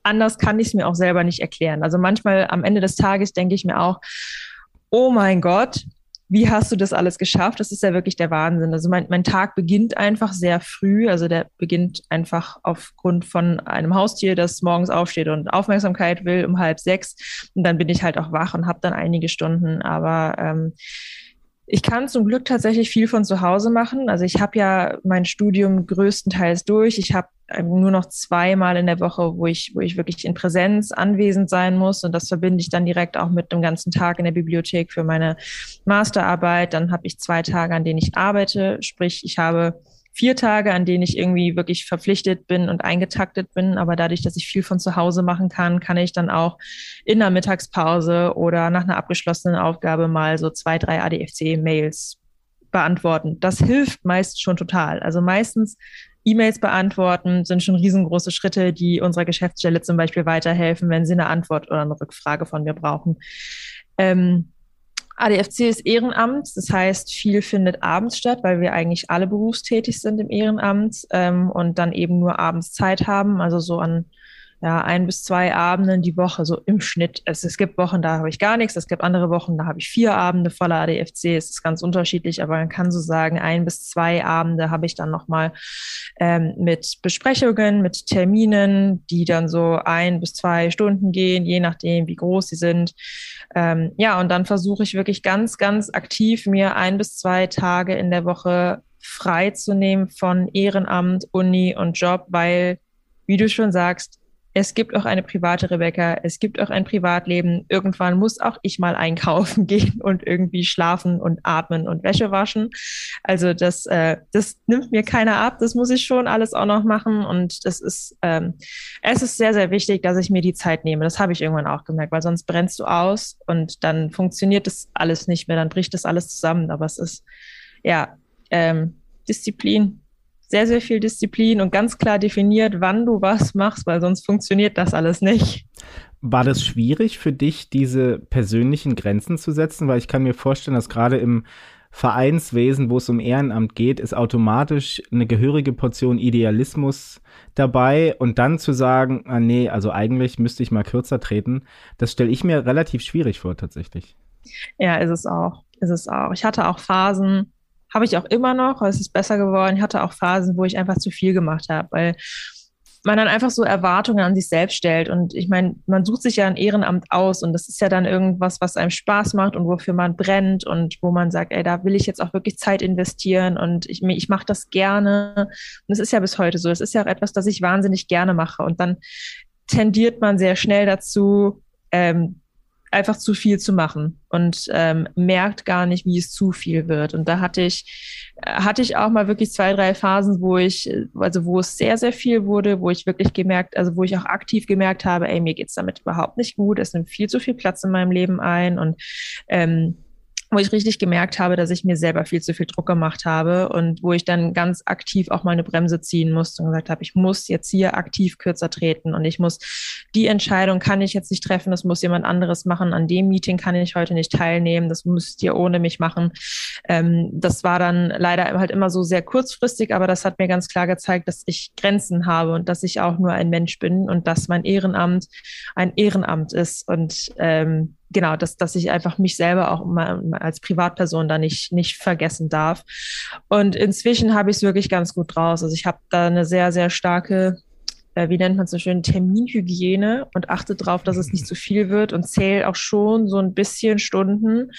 Anders kann ich es mir auch selber nicht erklären. Also manchmal am Ende des Tages denke ich mir auch, oh mein Gott, wie hast du das alles geschafft? Das ist ja wirklich der Wahnsinn. Also mein, mein Tag beginnt einfach sehr früh. Also der beginnt einfach aufgrund von einem Haustier, das morgens aufsteht und Aufmerksamkeit will um halb sechs. Und dann bin ich halt auch wach und habe dann einige Stunden. Aber ähm, ich kann zum Glück tatsächlich viel von zu Hause machen. Also ich habe ja mein Studium größtenteils durch. Ich habe ähm, nur noch zweimal in der Woche, wo ich, wo ich wirklich in Präsenz anwesend sein muss. Und das verbinde ich dann direkt auch mit dem ganzen Tag in der Bibliothek für meine Masterarbeit. Dann habe ich zwei Tage, an denen ich arbeite. Sprich, ich habe vier Tage, an denen ich irgendwie wirklich verpflichtet bin und eingetaktet bin. Aber dadurch, dass ich viel von zu Hause machen kann, kann ich dann auch in der Mittagspause oder nach einer abgeschlossenen Aufgabe mal so zwei, drei ADFC-Mails beantworten. Das hilft meist schon total. Also meistens E-Mails beantworten sind schon riesengroße Schritte, die unserer Geschäftsstelle zum Beispiel weiterhelfen, wenn sie eine Antwort oder eine Rückfrage von mir brauchen. Ähm, ADFC ist Ehrenamt, das heißt, viel findet abends statt, weil wir eigentlich alle berufstätig sind im Ehrenamt ähm, und dann eben nur abends Zeit haben, also so an ja, ein bis zwei Abenden die Woche, so im Schnitt. Es, es gibt Wochen, da habe ich gar nichts. Es gibt andere Wochen, da habe ich vier Abende voller ADFC. Es ist ganz unterschiedlich, aber man kann so sagen, ein bis zwei Abende habe ich dann nochmal ähm, mit Besprechungen, mit Terminen, die dann so ein bis zwei Stunden gehen, je nachdem, wie groß sie sind. Ähm, ja, und dann versuche ich wirklich ganz, ganz aktiv mir ein bis zwei Tage in der Woche freizunehmen von Ehrenamt, Uni und Job, weil, wie du schon sagst, es gibt auch eine private Rebecca, es gibt auch ein Privatleben. Irgendwann muss auch ich mal einkaufen (laughs) gehen und irgendwie schlafen und atmen und Wäsche waschen. Also das, äh, das nimmt mir keiner ab. Das muss ich schon alles auch noch machen. Und das ist, ähm, es ist sehr, sehr wichtig, dass ich mir die Zeit nehme. Das habe ich irgendwann auch gemerkt, weil sonst brennst du aus und dann funktioniert das alles nicht mehr. Dann bricht das alles zusammen. Aber es ist, ja, ähm, Disziplin, sehr, sehr viel Disziplin und ganz klar definiert, wann du was machst, weil sonst funktioniert das alles nicht. War das schwierig für dich, diese persönlichen Grenzen zu setzen? Weil ich kann mir vorstellen, dass gerade im Vereinswesen, wo es um Ehrenamt geht, ist automatisch eine gehörige Portion Idealismus dabei und dann zu sagen, ah nee, also eigentlich müsste ich mal kürzer treten, das stelle ich mir relativ schwierig vor tatsächlich. Ja, ist es auch. Ist es auch. Ich hatte auch Phasen, habe ich auch immer noch, es ist besser geworden. Ich hatte auch Phasen, wo ich einfach zu viel gemacht habe, weil man dann einfach so Erwartungen an sich selbst stellt. Und ich meine, man sucht sich ja ein Ehrenamt aus und das ist ja dann irgendwas, was einem Spaß macht und wofür man brennt und wo man sagt, ey, da will ich jetzt auch wirklich Zeit investieren und ich, ich mache das gerne. Und es ist ja bis heute so. Es ist ja auch etwas, das ich wahnsinnig gerne mache. Und dann tendiert man sehr schnell dazu, ähm, einfach zu viel zu machen und ähm, merkt gar nicht, wie es zu viel wird. Und da hatte ich, hatte ich auch mal wirklich zwei, drei Phasen, wo ich, also wo es sehr, sehr viel wurde, wo ich wirklich gemerkt, also wo ich auch aktiv gemerkt habe, ey, mir geht's damit überhaupt nicht gut, es nimmt viel zu viel Platz in meinem Leben ein und ähm, wo ich richtig gemerkt habe, dass ich mir selber viel zu viel Druck gemacht habe und wo ich dann ganz aktiv auch mal eine Bremse ziehen musste und gesagt habe, ich muss jetzt hier aktiv kürzer treten und ich muss die Entscheidung kann ich jetzt nicht treffen, das muss jemand anderes machen. An dem Meeting kann ich heute nicht teilnehmen, das müsst ihr ohne mich machen. Ähm, das war dann leider halt immer so sehr kurzfristig, aber das hat mir ganz klar gezeigt, dass ich Grenzen habe und dass ich auch nur ein Mensch bin und dass mein Ehrenamt ein Ehrenamt ist und ähm, genau, dass, dass ich einfach mich selber auch mal als Privatperson da nicht, nicht vergessen darf. Und inzwischen habe ich es wirklich ganz gut draus. Also ich habe da eine sehr, sehr starke äh, wie nennt man es so schön, Terminhygiene und achte darauf, dass es nicht zu viel wird und zähle auch schon so ein bisschen Stunden.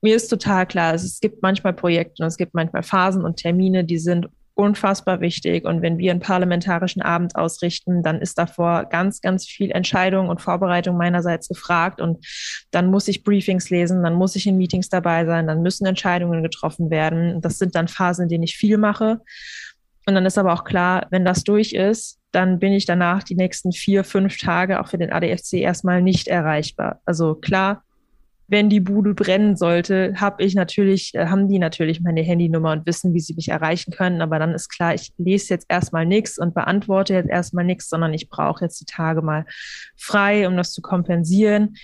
Mir ist total klar, es gibt manchmal Projekte und es gibt manchmal Phasen und Termine, die sind unfassbar wichtig. Und wenn wir einen parlamentarischen Abend ausrichten, dann ist davor ganz, ganz viel Entscheidung und Vorbereitung meinerseits gefragt. Und dann muss ich Briefings lesen, dann muss ich in Meetings dabei sein, dann müssen Entscheidungen getroffen werden. Das sind dann Phasen, in denen ich viel mache. Und dann ist aber auch klar, wenn das durch ist, dann bin ich danach die nächsten vier, fünf Tage auch für den ADFC erstmal nicht erreichbar. Also klar, wenn die Bude brennen sollte, habe ich natürlich, äh, haben die natürlich meine Handynummer und wissen, wie sie mich erreichen können. Aber dann ist klar, ich lese jetzt erstmal nichts und beantworte jetzt erstmal nichts, sondern ich brauche jetzt die Tage mal frei, um das zu kompensieren.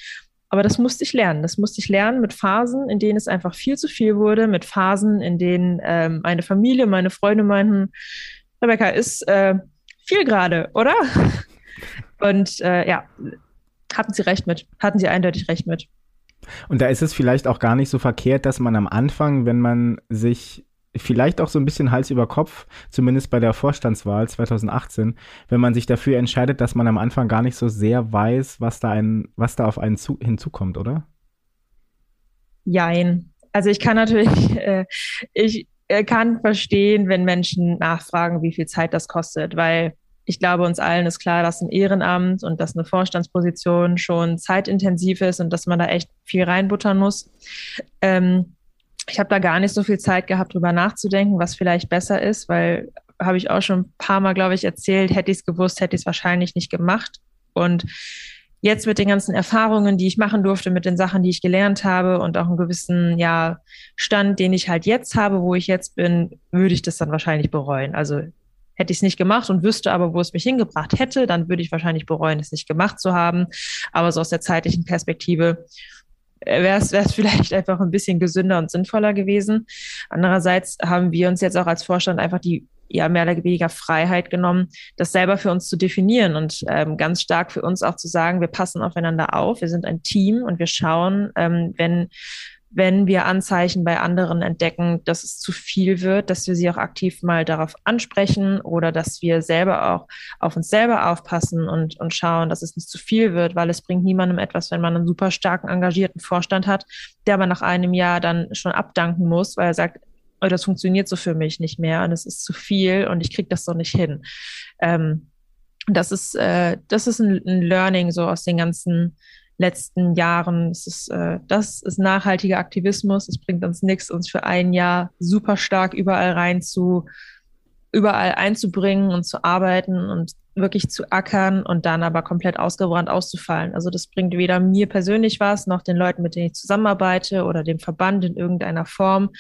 Aber das musste ich lernen. Das musste ich lernen mit Phasen, in denen es einfach viel zu viel wurde, mit Phasen, in denen ähm, meine Familie, meine Freunde meinten, Rebecca, ist äh, viel gerade, oder? (laughs) Und äh, ja, hatten sie recht mit, hatten sie eindeutig recht mit. Und da ist es vielleicht auch gar nicht so verkehrt, dass man am Anfang, wenn man sich vielleicht auch so ein bisschen Hals über Kopf, zumindest bei der Vorstandswahl 2018, wenn man sich dafür entscheidet, dass man am Anfang gar nicht so sehr weiß, was da, ein, was da auf einen zu, hinzukommt, oder? Jein. Also ich kann natürlich, (laughs) äh, ich äh, kann verstehen, wenn Menschen nachfragen, wie viel Zeit das kostet, weil ich glaube, uns allen ist klar, dass ein Ehrenamt und dass eine Vorstandsposition schon zeitintensiv ist und dass man da echt viel reinbuttern muss. Ähm, ich habe da gar nicht so viel Zeit gehabt, drüber nachzudenken, was vielleicht besser ist, weil habe ich auch schon ein paar Mal, glaube ich, erzählt, hätte ich es gewusst, hätte ich es wahrscheinlich nicht gemacht. Und jetzt mit den ganzen Erfahrungen, die ich machen durfte, mit den Sachen, die ich gelernt habe und auch einen gewissen ja, Stand, den ich halt jetzt habe, wo ich jetzt bin, würde ich das dann wahrscheinlich bereuen. Also Hätte ich es nicht gemacht und wüsste aber, wo es mich hingebracht hätte, dann würde ich wahrscheinlich bereuen, es nicht gemacht zu haben. Aber so aus der zeitlichen Perspektive äh, wäre es vielleicht einfach ein bisschen gesünder und sinnvoller gewesen. Andererseits haben wir uns jetzt auch als Vorstand einfach die ja mehr oder weniger Freiheit genommen, das selber für uns zu definieren und ähm, ganz stark für uns auch zu sagen, wir passen aufeinander auf, wir sind ein Team und wir schauen, ähm, wenn wenn wir Anzeichen bei anderen entdecken, dass es zu viel wird, dass wir sie auch aktiv mal darauf ansprechen oder dass wir selber auch auf uns selber aufpassen und, und schauen, dass es nicht zu viel wird, weil es bringt niemandem etwas, wenn man einen super starken, engagierten Vorstand hat, der aber nach einem Jahr dann schon abdanken muss, weil er sagt, oh, das funktioniert so für mich nicht mehr und es ist zu viel und ich kriege das so nicht hin. Ähm, das ist, äh, das ist ein, ein Learning so aus den ganzen letzten Jahren. Es ist, äh, das ist nachhaltiger Aktivismus. Es bringt uns nichts, uns für ein Jahr super stark überall rein zu, überall einzubringen und zu arbeiten und wirklich zu ackern und dann aber komplett ausgebrannt auszufallen. Also das bringt weder mir persönlich was, noch den Leuten, mit denen ich zusammenarbeite oder dem Verband in irgendeiner Form,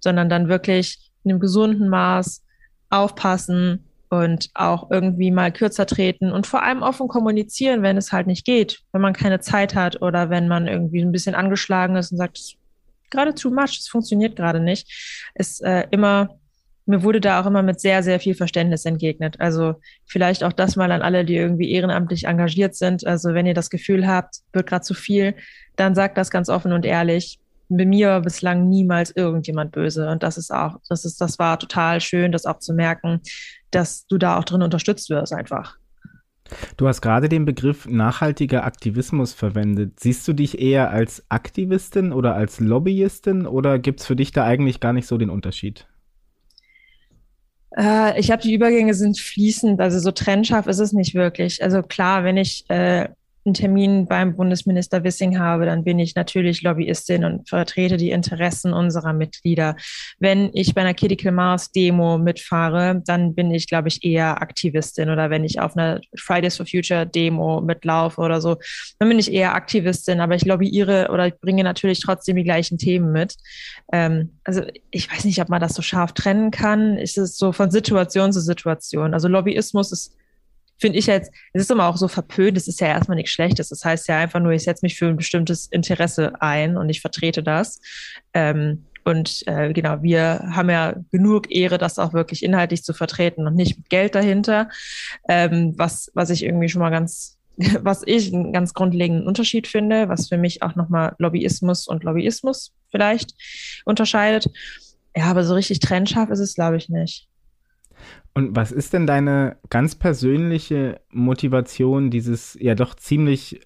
sondern dann wirklich in einem gesunden Maß aufpassen, und auch irgendwie mal kürzer treten und vor allem offen kommunizieren, wenn es halt nicht geht, wenn man keine Zeit hat oder wenn man irgendwie ein bisschen angeschlagen ist und sagt, gerade too much, es funktioniert gerade nicht, ist äh, immer, mir wurde da auch immer mit sehr, sehr viel Verständnis entgegnet. Also vielleicht auch das mal an alle, die irgendwie ehrenamtlich engagiert sind. Also wenn ihr das Gefühl habt, wird gerade zu viel, dann sagt das ganz offen und ehrlich mir war bislang niemals irgendjemand böse. Und das ist auch, das ist, das war total schön, das auch zu merken, dass du da auch drin unterstützt wirst einfach. Du hast gerade den Begriff nachhaltiger Aktivismus verwendet. Siehst du dich eher als Aktivistin oder als Lobbyistin oder gibt es für dich da eigentlich gar nicht so den Unterschied? Äh, ich habe die Übergänge sind fließend, also so trennscharf ist es nicht wirklich. Also klar, wenn ich äh, einen Termin beim Bundesminister Wissing habe, dann bin ich natürlich Lobbyistin und vertrete die Interessen unserer Mitglieder. Wenn ich bei einer Critical Mass Demo mitfahre, dann bin ich, glaube ich, eher Aktivistin oder wenn ich auf einer Fridays for Future Demo mitlaufe oder so, dann bin ich eher Aktivistin, aber ich lobbyiere oder ich bringe natürlich trotzdem die gleichen Themen mit. Ähm, also ich weiß nicht, ob man das so scharf trennen kann. Ist es so von Situation zu Situation. Also Lobbyismus ist finde ich jetzt, es ist immer auch so verpönt, es ist ja erstmal nichts Schlechtes. Das heißt ja einfach nur, ich setze mich für ein bestimmtes Interesse ein und ich vertrete das. Ähm, und äh, genau, wir haben ja genug Ehre, das auch wirklich inhaltlich zu vertreten und nicht mit Geld dahinter, ähm, was, was ich irgendwie schon mal ganz, (laughs) was ich einen ganz grundlegenden Unterschied finde, was für mich auch nochmal Lobbyismus und Lobbyismus vielleicht unterscheidet. Ja, aber so richtig trennscharf ist es, glaube ich, nicht. Und was ist denn deine ganz persönliche Motivation, dieses ja doch ziemlich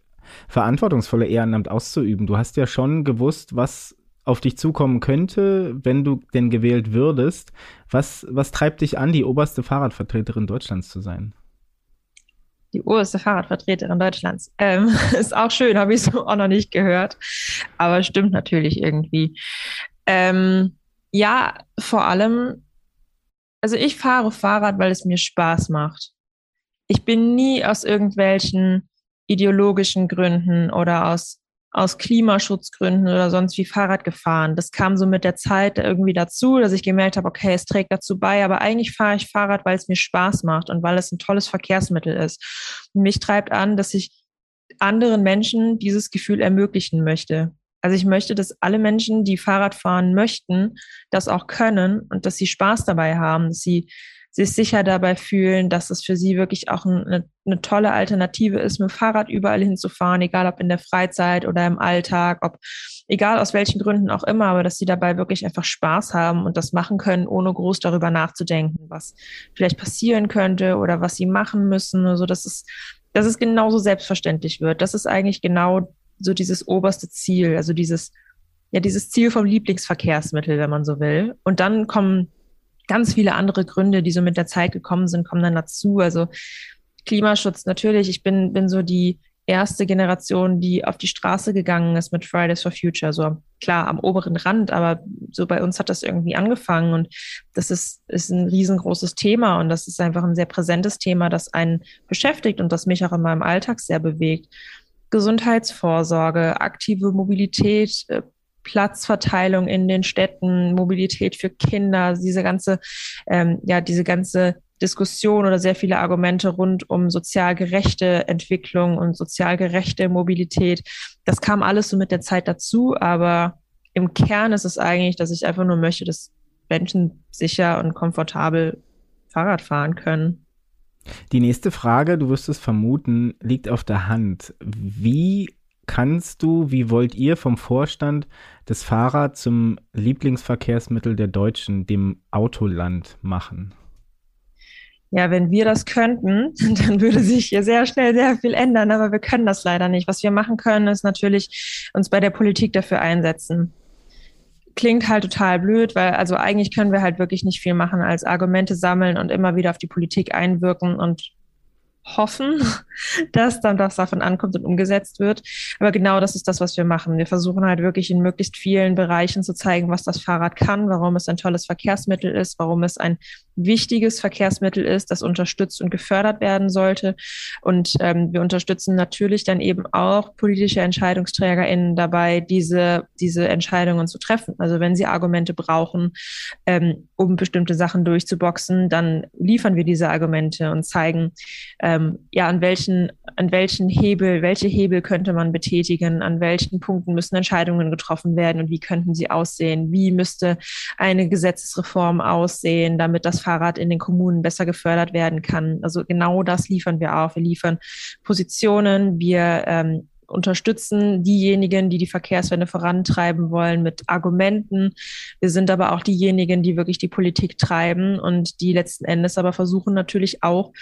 verantwortungsvolle Ehrenamt auszuüben? Du hast ja schon gewusst, was auf dich zukommen könnte, wenn du denn gewählt würdest. Was, was treibt dich an, die oberste Fahrradvertreterin Deutschlands zu sein? Die oberste Fahrradvertreterin Deutschlands. Ähm, (laughs) ist auch schön, habe ich so auch noch nicht gehört. Aber stimmt natürlich irgendwie. Ähm, ja, vor allem also ich fahre Fahrrad, weil es mir Spaß macht. Ich bin nie aus irgendwelchen ideologischen Gründen oder aus, aus Klimaschutzgründen oder sonst wie Fahrrad gefahren. Das kam so mit der Zeit irgendwie dazu, dass ich gemerkt habe, okay, es trägt dazu bei, aber eigentlich fahre ich Fahrrad, weil es mir Spaß macht und weil es ein tolles Verkehrsmittel ist. Und mich treibt an, dass ich anderen Menschen dieses Gefühl ermöglichen möchte. Also ich möchte, dass alle Menschen, die Fahrrad fahren möchten, das auch können und dass sie Spaß dabei haben, dass sie sich sicher dabei fühlen, dass es für sie wirklich auch eine, eine tolle Alternative ist, mit dem Fahrrad überall hinzufahren, egal ob in der Freizeit oder im Alltag, ob egal aus welchen Gründen auch immer, aber dass sie dabei wirklich einfach Spaß haben und das machen können, ohne groß darüber nachzudenken, was vielleicht passieren könnte oder was sie machen müssen, also dass es dass es genauso selbstverständlich wird. Das ist eigentlich genau so dieses oberste Ziel, also dieses, ja, dieses Ziel vom Lieblingsverkehrsmittel, wenn man so will. Und dann kommen ganz viele andere Gründe, die so mit der Zeit gekommen sind, kommen dann dazu. Also Klimaschutz natürlich. Ich bin, bin so die erste Generation, die auf die Straße gegangen ist mit Fridays for Future. So klar am oberen Rand, aber so bei uns hat das irgendwie angefangen und das ist, ist ein riesengroßes Thema und das ist einfach ein sehr präsentes Thema, das einen beschäftigt und das mich auch in meinem Alltag sehr bewegt. Gesundheitsvorsorge, aktive Mobilität, äh, Platzverteilung in den Städten, Mobilität für Kinder, diese ganze, ähm, ja, diese ganze Diskussion oder sehr viele Argumente rund um sozial gerechte Entwicklung und sozial gerechte Mobilität. Das kam alles so mit der Zeit dazu, aber im Kern ist es eigentlich, dass ich einfach nur möchte, dass Menschen sicher und komfortabel Fahrrad fahren können. Die nächste Frage, du wirst es vermuten, liegt auf der Hand. Wie kannst du, wie wollt ihr vom Vorstand das Fahrrad zum Lieblingsverkehrsmittel der Deutschen, dem Autoland, machen? Ja, wenn wir das könnten, (laughs) dann würde sich hier sehr schnell sehr viel ändern, aber wir können das leider nicht. Was wir machen können, ist natürlich uns bei der Politik dafür einsetzen. Klingt halt total blöd, weil also eigentlich können wir halt wirklich nicht viel machen als Argumente sammeln und immer wieder auf die Politik einwirken und hoffen, (laughs) dass dann das davon ankommt und umgesetzt wird. Aber genau das ist das, was wir machen. Wir versuchen halt wirklich in möglichst vielen Bereichen zu zeigen, was das Fahrrad kann, warum es ein tolles Verkehrsmittel ist, warum es ein wichtiges Verkehrsmittel ist, das unterstützt und gefördert werden sollte. Und ähm, wir unterstützen natürlich dann eben auch politische EntscheidungsträgerInnen dabei, diese, diese Entscheidungen zu treffen. Also wenn sie Argumente brauchen, ähm, um bestimmte Sachen durchzuboxen, dann liefern wir diese Argumente und zeigen, ähm, ja, an welchen, an welchen Hebel, welche Hebel könnte man betätigen, an welchen Punkten müssen Entscheidungen getroffen werden und wie könnten sie aussehen, wie müsste eine Gesetzesreform aussehen, damit das Fahrrad in den Kommunen besser gefördert werden kann. Also genau das liefern wir auch. Wir liefern Positionen, wir ähm, unterstützen diejenigen, die die Verkehrswende vorantreiben wollen mit Argumenten. Wir sind aber auch diejenigen, die wirklich die Politik treiben und die letzten Endes aber versuchen natürlich auch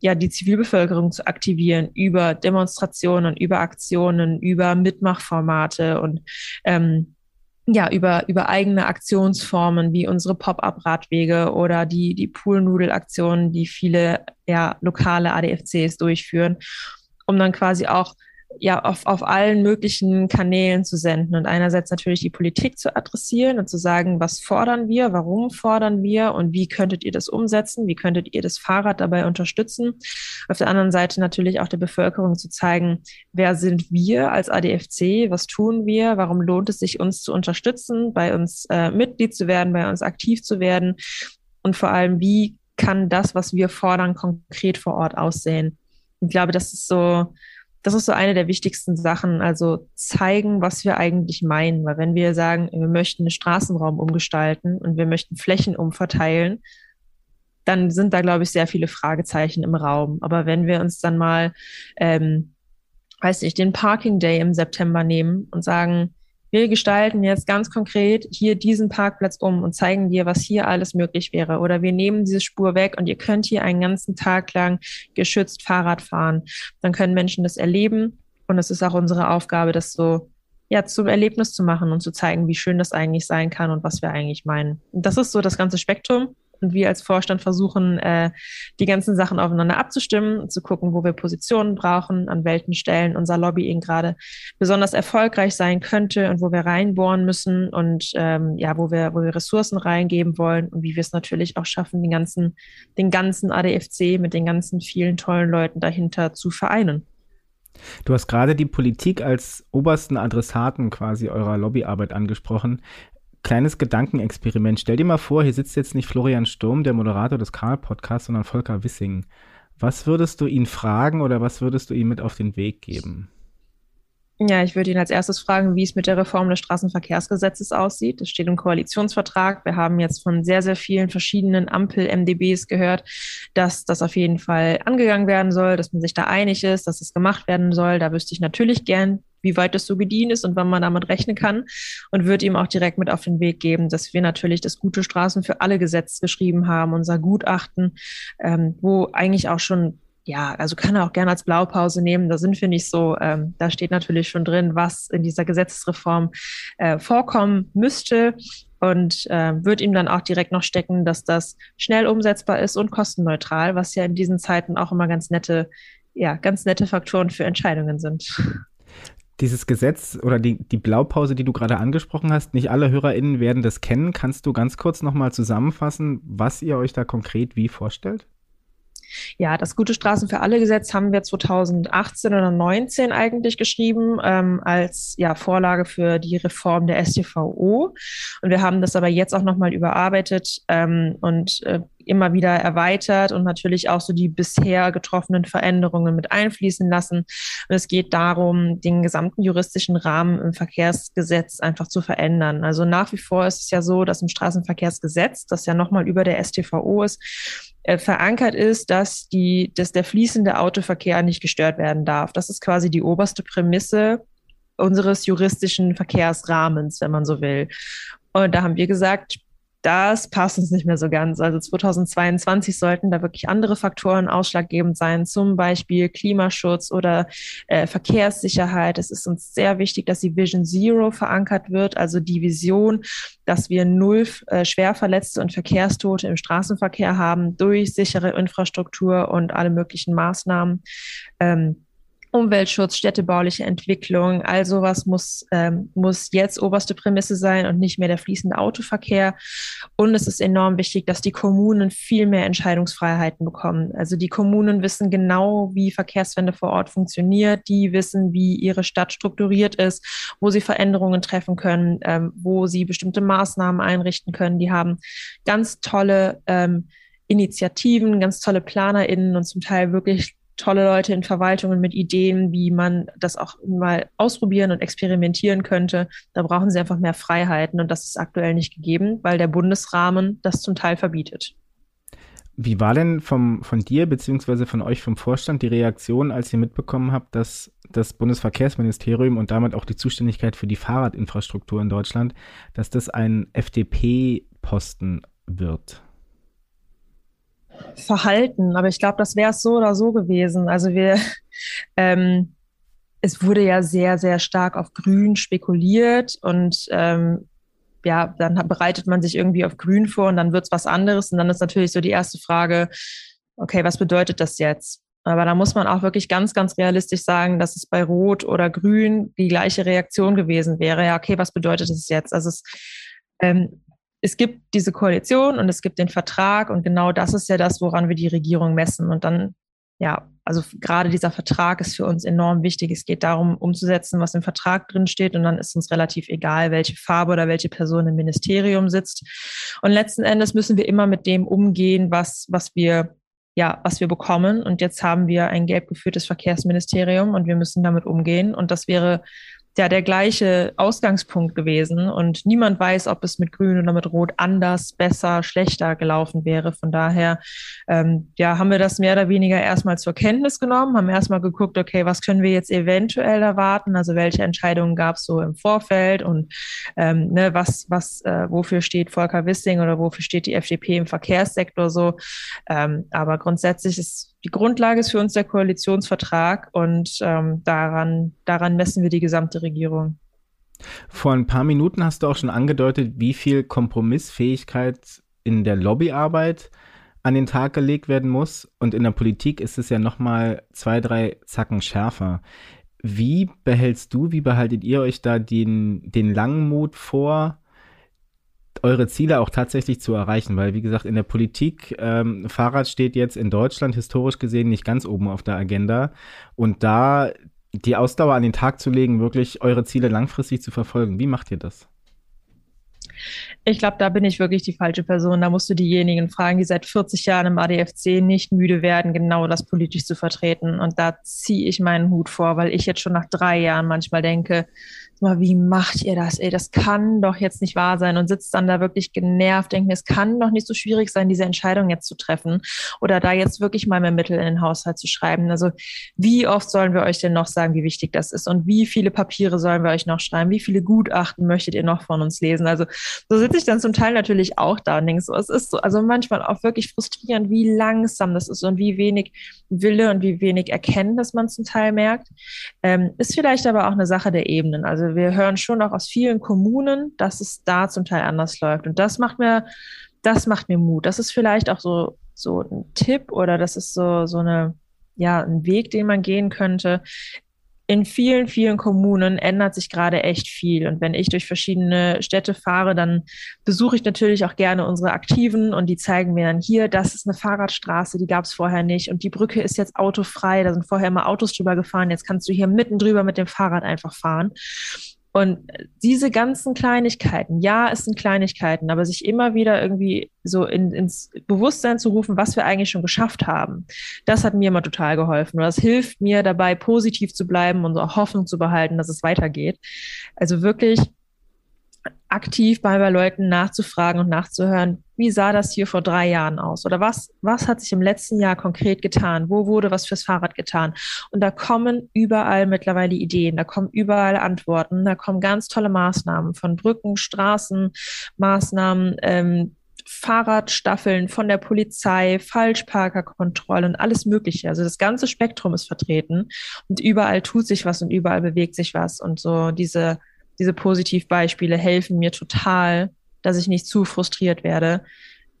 ja die Zivilbevölkerung zu aktivieren über Demonstrationen, über Aktionen, über Mitmachformate und ähm, ja, über, über eigene Aktionsformen wie unsere Pop-up-Radwege oder die, die Poolnudel-Aktionen, die viele ja, lokale ADFCs durchführen, um dann quasi auch ja auf, auf allen möglichen Kanälen zu senden und einerseits natürlich die Politik zu adressieren und zu sagen, was fordern wir, warum fordern wir und wie könntet ihr das umsetzen, wie könntet ihr das Fahrrad dabei unterstützen. Auf der anderen Seite natürlich auch der Bevölkerung zu zeigen, wer sind wir als ADFC, was tun wir, warum lohnt es sich, uns zu unterstützen, bei uns äh, Mitglied zu werden, bei uns aktiv zu werden und vor allem, wie kann das, was wir fordern, konkret vor Ort aussehen. Ich glaube, das ist so das ist so eine der wichtigsten Sachen. Also zeigen, was wir eigentlich meinen. Weil wenn wir sagen, wir möchten den Straßenraum umgestalten und wir möchten Flächen umverteilen, dann sind da, glaube ich, sehr viele Fragezeichen im Raum. Aber wenn wir uns dann mal, ähm, weiß nicht, den Parking Day im September nehmen und sagen, wir gestalten jetzt ganz konkret hier diesen Parkplatz um und zeigen dir, was hier alles möglich wäre. Oder wir nehmen diese Spur weg und ihr könnt hier einen ganzen Tag lang geschützt Fahrrad fahren. Dann können Menschen das erleben. Und es ist auch unsere Aufgabe, das so ja, zum Erlebnis zu machen und zu zeigen, wie schön das eigentlich sein kann und was wir eigentlich meinen. Das ist so das ganze Spektrum und wir als Vorstand versuchen, äh, die ganzen Sachen aufeinander abzustimmen, zu gucken, wo wir Positionen brauchen, an welchen Stellen unser Lobbying gerade besonders erfolgreich sein könnte und wo wir reinbohren müssen und ähm, ja, wo wir, wo wir Ressourcen reingeben wollen und wie wir es natürlich auch schaffen, den ganzen, den ganzen ADFC mit den ganzen vielen tollen Leuten dahinter zu vereinen. Du hast gerade die Politik als obersten Adressaten quasi eurer Lobbyarbeit angesprochen kleines Gedankenexperiment. Stell dir mal vor, hier sitzt jetzt nicht Florian Sturm, der Moderator des Karl-Podcasts, sondern Volker Wissing. Was würdest du ihn fragen oder was würdest du ihm mit auf den Weg geben? Ja, ich würde ihn als erstes fragen, wie es mit der Reform des Straßenverkehrsgesetzes aussieht. Das steht im Koalitionsvertrag. Wir haben jetzt von sehr, sehr vielen verschiedenen Ampel-MDBs gehört, dass das auf jeden Fall angegangen werden soll, dass man sich da einig ist, dass es gemacht werden soll. Da wüsste ich natürlich gern, wie weit das so gedient ist und wann man damit rechnen kann und würde ihm auch direkt mit auf den Weg geben, dass wir natürlich das gute Straßen für alle Gesetz geschrieben haben, unser Gutachten, ähm, wo eigentlich auch schon ja, also kann er auch gerne als Blaupause nehmen. Da sind wir nicht so. Ähm, da steht natürlich schon drin, was in dieser Gesetzesreform äh, vorkommen müsste und äh, wird ihm dann auch direkt noch stecken, dass das schnell umsetzbar ist und kostenneutral, was ja in diesen Zeiten auch immer ganz nette, ja, ganz nette Faktoren für Entscheidungen sind dieses Gesetz oder die, die Blaupause, die du gerade angesprochen hast, nicht alle HörerInnen werden das kennen. Kannst du ganz kurz nochmal zusammenfassen, was ihr euch da konkret wie vorstellt? Ja, das Gute Straßen für alle Gesetz haben wir 2018 oder 2019 eigentlich geschrieben ähm, als ja, Vorlage für die Reform der STVO. Und wir haben das aber jetzt auch nochmal überarbeitet ähm, und äh, immer wieder erweitert und natürlich auch so die bisher getroffenen Veränderungen mit einfließen lassen. Und es geht darum, den gesamten juristischen Rahmen im Verkehrsgesetz einfach zu verändern. Also nach wie vor ist es ja so, dass im Straßenverkehrsgesetz, das ja nochmal über der STVO ist, äh, verankert ist, dass, die, dass der fließende Autoverkehr nicht gestört werden darf. Das ist quasi die oberste Prämisse unseres juristischen Verkehrsrahmens, wenn man so will. Und da haben wir gesagt, das passt uns nicht mehr so ganz. Also 2022 sollten da wirklich andere Faktoren ausschlaggebend sein, zum Beispiel Klimaschutz oder äh, Verkehrssicherheit. Es ist uns sehr wichtig, dass die Vision Zero verankert wird, also die Vision, dass wir null äh, Schwerverletzte und Verkehrstote im Straßenverkehr haben durch sichere Infrastruktur und alle möglichen Maßnahmen. Ähm, Umweltschutz, städtebauliche Entwicklung, all sowas muss, ähm, muss jetzt oberste Prämisse sein und nicht mehr der fließende Autoverkehr. Und es ist enorm wichtig, dass die Kommunen viel mehr Entscheidungsfreiheiten bekommen. Also die Kommunen wissen genau, wie Verkehrswende vor Ort funktioniert. Die wissen, wie ihre Stadt strukturiert ist, wo sie Veränderungen treffen können, ähm, wo sie bestimmte Maßnahmen einrichten können. Die haben ganz tolle ähm, Initiativen, ganz tolle PlanerInnen und zum Teil wirklich tolle Leute in Verwaltungen mit Ideen, wie man das auch mal ausprobieren und experimentieren könnte. Da brauchen sie einfach mehr Freiheiten und das ist aktuell nicht gegeben, weil der Bundesrahmen das zum Teil verbietet. Wie war denn vom, von dir beziehungsweise von euch vom Vorstand die Reaktion, als ihr mitbekommen habt, dass das Bundesverkehrsministerium und damit auch die Zuständigkeit für die Fahrradinfrastruktur in Deutschland, dass das ein FDP-Posten wird? Verhalten. Aber ich glaube, das wäre es so oder so gewesen. Also wir, (laughs) ähm, es wurde ja sehr, sehr stark auf Grün spekuliert und ähm, ja, dann bereitet man sich irgendwie auf Grün vor und dann wird es was anderes. Und dann ist natürlich so die erste Frage, okay, was bedeutet das jetzt? Aber da muss man auch wirklich ganz, ganz realistisch sagen, dass es bei Rot oder Grün die gleiche Reaktion gewesen wäre. Ja, okay, was bedeutet das jetzt? Also es, ähm, es gibt diese Koalition und es gibt den Vertrag und genau das ist ja das, woran wir die Regierung messen. Und dann, ja, also gerade dieser Vertrag ist für uns enorm wichtig. Es geht darum, umzusetzen, was im Vertrag drin steht und dann ist uns relativ egal, welche Farbe oder welche Person im Ministerium sitzt. Und letzten Endes müssen wir immer mit dem umgehen, was, was wir ja, was wir bekommen. Und jetzt haben wir ein gelb geführtes Verkehrsministerium und wir müssen damit umgehen. Und das wäre ja der gleiche Ausgangspunkt gewesen und niemand weiß, ob es mit Grün oder mit Rot anders, besser, schlechter gelaufen wäre. Von daher, ähm, ja, haben wir das mehr oder weniger erstmal zur Kenntnis genommen, haben erstmal geguckt, okay, was können wir jetzt eventuell erwarten? Also welche Entscheidungen gab es so im Vorfeld und ähm, ne, was, was, äh, wofür steht Volker Wissing oder wofür steht die FDP im Verkehrssektor so? Ähm, aber grundsätzlich ist die Grundlage ist für uns der Koalitionsvertrag und ähm, daran, daran messen wir die gesamte Regierung. Vor ein paar Minuten hast du auch schon angedeutet, wie viel Kompromissfähigkeit in der Lobbyarbeit an den Tag gelegt werden muss. Und in der Politik ist es ja nochmal zwei, drei Zacken schärfer. Wie behältst du, wie behaltet ihr euch da den, den Langmut vor, eure Ziele auch tatsächlich zu erreichen, weil wie gesagt in der Politik ähm, Fahrrad steht jetzt in Deutschland historisch gesehen nicht ganz oben auf der Agenda und da die Ausdauer an den Tag zu legen, wirklich eure Ziele langfristig zu verfolgen. Wie macht ihr das? Ich glaube, da bin ich wirklich die falsche Person. Da musst du diejenigen fragen, die seit 40 Jahren im ADFC nicht müde werden, genau das politisch zu vertreten. Und da ziehe ich meinen Hut vor, weil ich jetzt schon nach drei Jahren manchmal denke, mal, wie macht ihr das? Ey, das kann doch jetzt nicht wahr sein und sitzt dann da wirklich genervt, denkt mir, es kann doch nicht so schwierig sein, diese Entscheidung jetzt zu treffen oder da jetzt wirklich mal mehr Mittel in den Haushalt zu schreiben. Also wie oft sollen wir euch denn noch sagen, wie wichtig das ist und wie viele Papiere sollen wir euch noch schreiben? Wie viele Gutachten möchtet ihr noch von uns lesen? Also so sitze ich dann zum Teil natürlich auch da und denke so, es ist so, also manchmal auch wirklich frustrierend, wie langsam das ist und wie wenig Wille und wie wenig Erkenntnis man zum Teil merkt. Ähm, ist vielleicht aber auch eine Sache der Ebenen. Also wir hören schon auch aus vielen Kommunen, dass es da zum Teil anders läuft. Und das macht mir, das macht mir Mut. Das ist vielleicht auch so, so ein Tipp oder das ist so, so eine, ja, ein Weg, den man gehen könnte in vielen, vielen Kommunen ändert sich gerade echt viel. Und wenn ich durch verschiedene Städte fahre, dann besuche ich natürlich auch gerne unsere Aktiven und die zeigen mir dann hier, das ist eine Fahrradstraße, die gab es vorher nicht. Und die Brücke ist jetzt autofrei, da sind vorher immer Autos drüber gefahren, jetzt kannst du hier mitten drüber mit dem Fahrrad einfach fahren. Und diese ganzen Kleinigkeiten, ja, es sind Kleinigkeiten, aber sich immer wieder irgendwie so in, ins Bewusstsein zu rufen, was wir eigentlich schon geschafft haben, das hat mir immer total geholfen. Und das hilft mir dabei, positiv zu bleiben und so Hoffnung zu behalten, dass es weitergeht. Also wirklich aktiv bei, bei Leuten nachzufragen und nachzuhören, wie sah das hier vor drei Jahren aus? Oder was, was hat sich im letzten Jahr konkret getan? Wo wurde was fürs Fahrrad getan? Und da kommen überall mittlerweile Ideen, da kommen überall Antworten, da kommen ganz tolle Maßnahmen von Brücken, Straßen, Maßnahmen, ähm, Fahrradstaffeln von der Polizei, Falschparkerkontrollen, alles Mögliche. Also das ganze Spektrum ist vertreten und überall tut sich was und überall bewegt sich was. Und so diese, diese Positivbeispiele helfen mir total, dass ich nicht zu frustriert werde.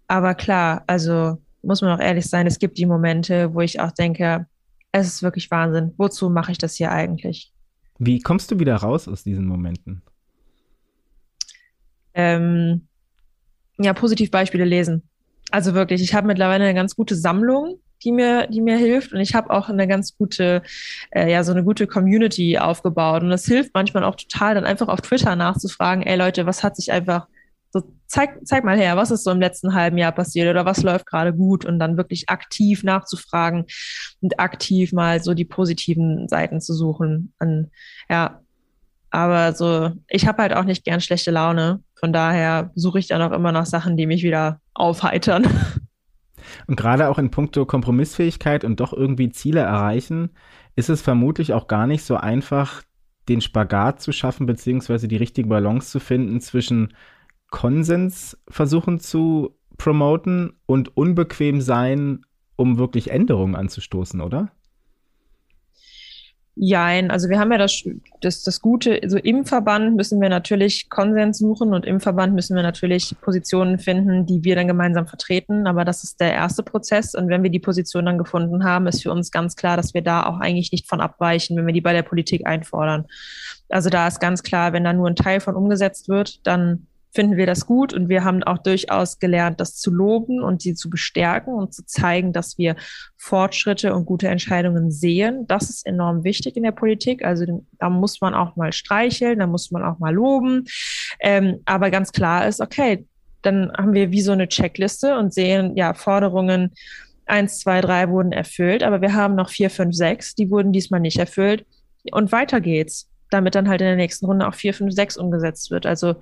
Aber klar, also muss man auch ehrlich sein, es gibt die Momente, wo ich auch denke, es ist wirklich Wahnsinn. Wozu mache ich das hier eigentlich? Wie kommst du wieder raus aus diesen Momenten? Ähm, ja, Positivbeispiele lesen. Also wirklich, ich habe mittlerweile eine ganz gute Sammlung, die mir, die mir hilft. Und ich habe auch eine ganz gute, äh, ja, so eine gute Community aufgebaut. Und das hilft manchmal auch total, dann einfach auf Twitter nachzufragen, ey Leute, was hat sich einfach so, zeig, zeig mal her, was ist so im letzten halben Jahr passiert oder was läuft gerade gut und dann wirklich aktiv nachzufragen und aktiv mal so die positiven Seiten zu suchen. Und, ja, aber so, ich habe halt auch nicht gern schlechte Laune. Von daher suche ich dann auch immer nach Sachen, die mich wieder aufheitern. (laughs) Und gerade auch in puncto Kompromissfähigkeit und doch irgendwie Ziele erreichen, ist es vermutlich auch gar nicht so einfach, den Spagat zu schaffen, beziehungsweise die richtige Balance zu finden zwischen Konsens versuchen zu promoten und unbequem sein, um wirklich Änderungen anzustoßen, oder? Jein, also wir haben ja das, das, das Gute, also im Verband müssen wir natürlich Konsens suchen und im Verband müssen wir natürlich Positionen finden, die wir dann gemeinsam vertreten. Aber das ist der erste Prozess. Und wenn wir die Position dann gefunden haben, ist für uns ganz klar, dass wir da auch eigentlich nicht von abweichen, wenn wir die bei der Politik einfordern. Also da ist ganz klar, wenn da nur ein Teil von umgesetzt wird, dann finden wir das gut und wir haben auch durchaus gelernt, das zu loben und sie zu bestärken und zu zeigen, dass wir Fortschritte und gute Entscheidungen sehen. Das ist enorm wichtig in der Politik. Also da muss man auch mal streicheln, da muss man auch mal loben. Ähm, aber ganz klar ist, okay, dann haben wir wie so eine Checkliste und sehen, ja, Forderungen eins, zwei, drei wurden erfüllt, aber wir haben noch vier, fünf, sechs, die wurden diesmal nicht erfüllt. Und weiter geht's damit dann halt in der nächsten Runde auch 4, 5, 6 umgesetzt wird. Also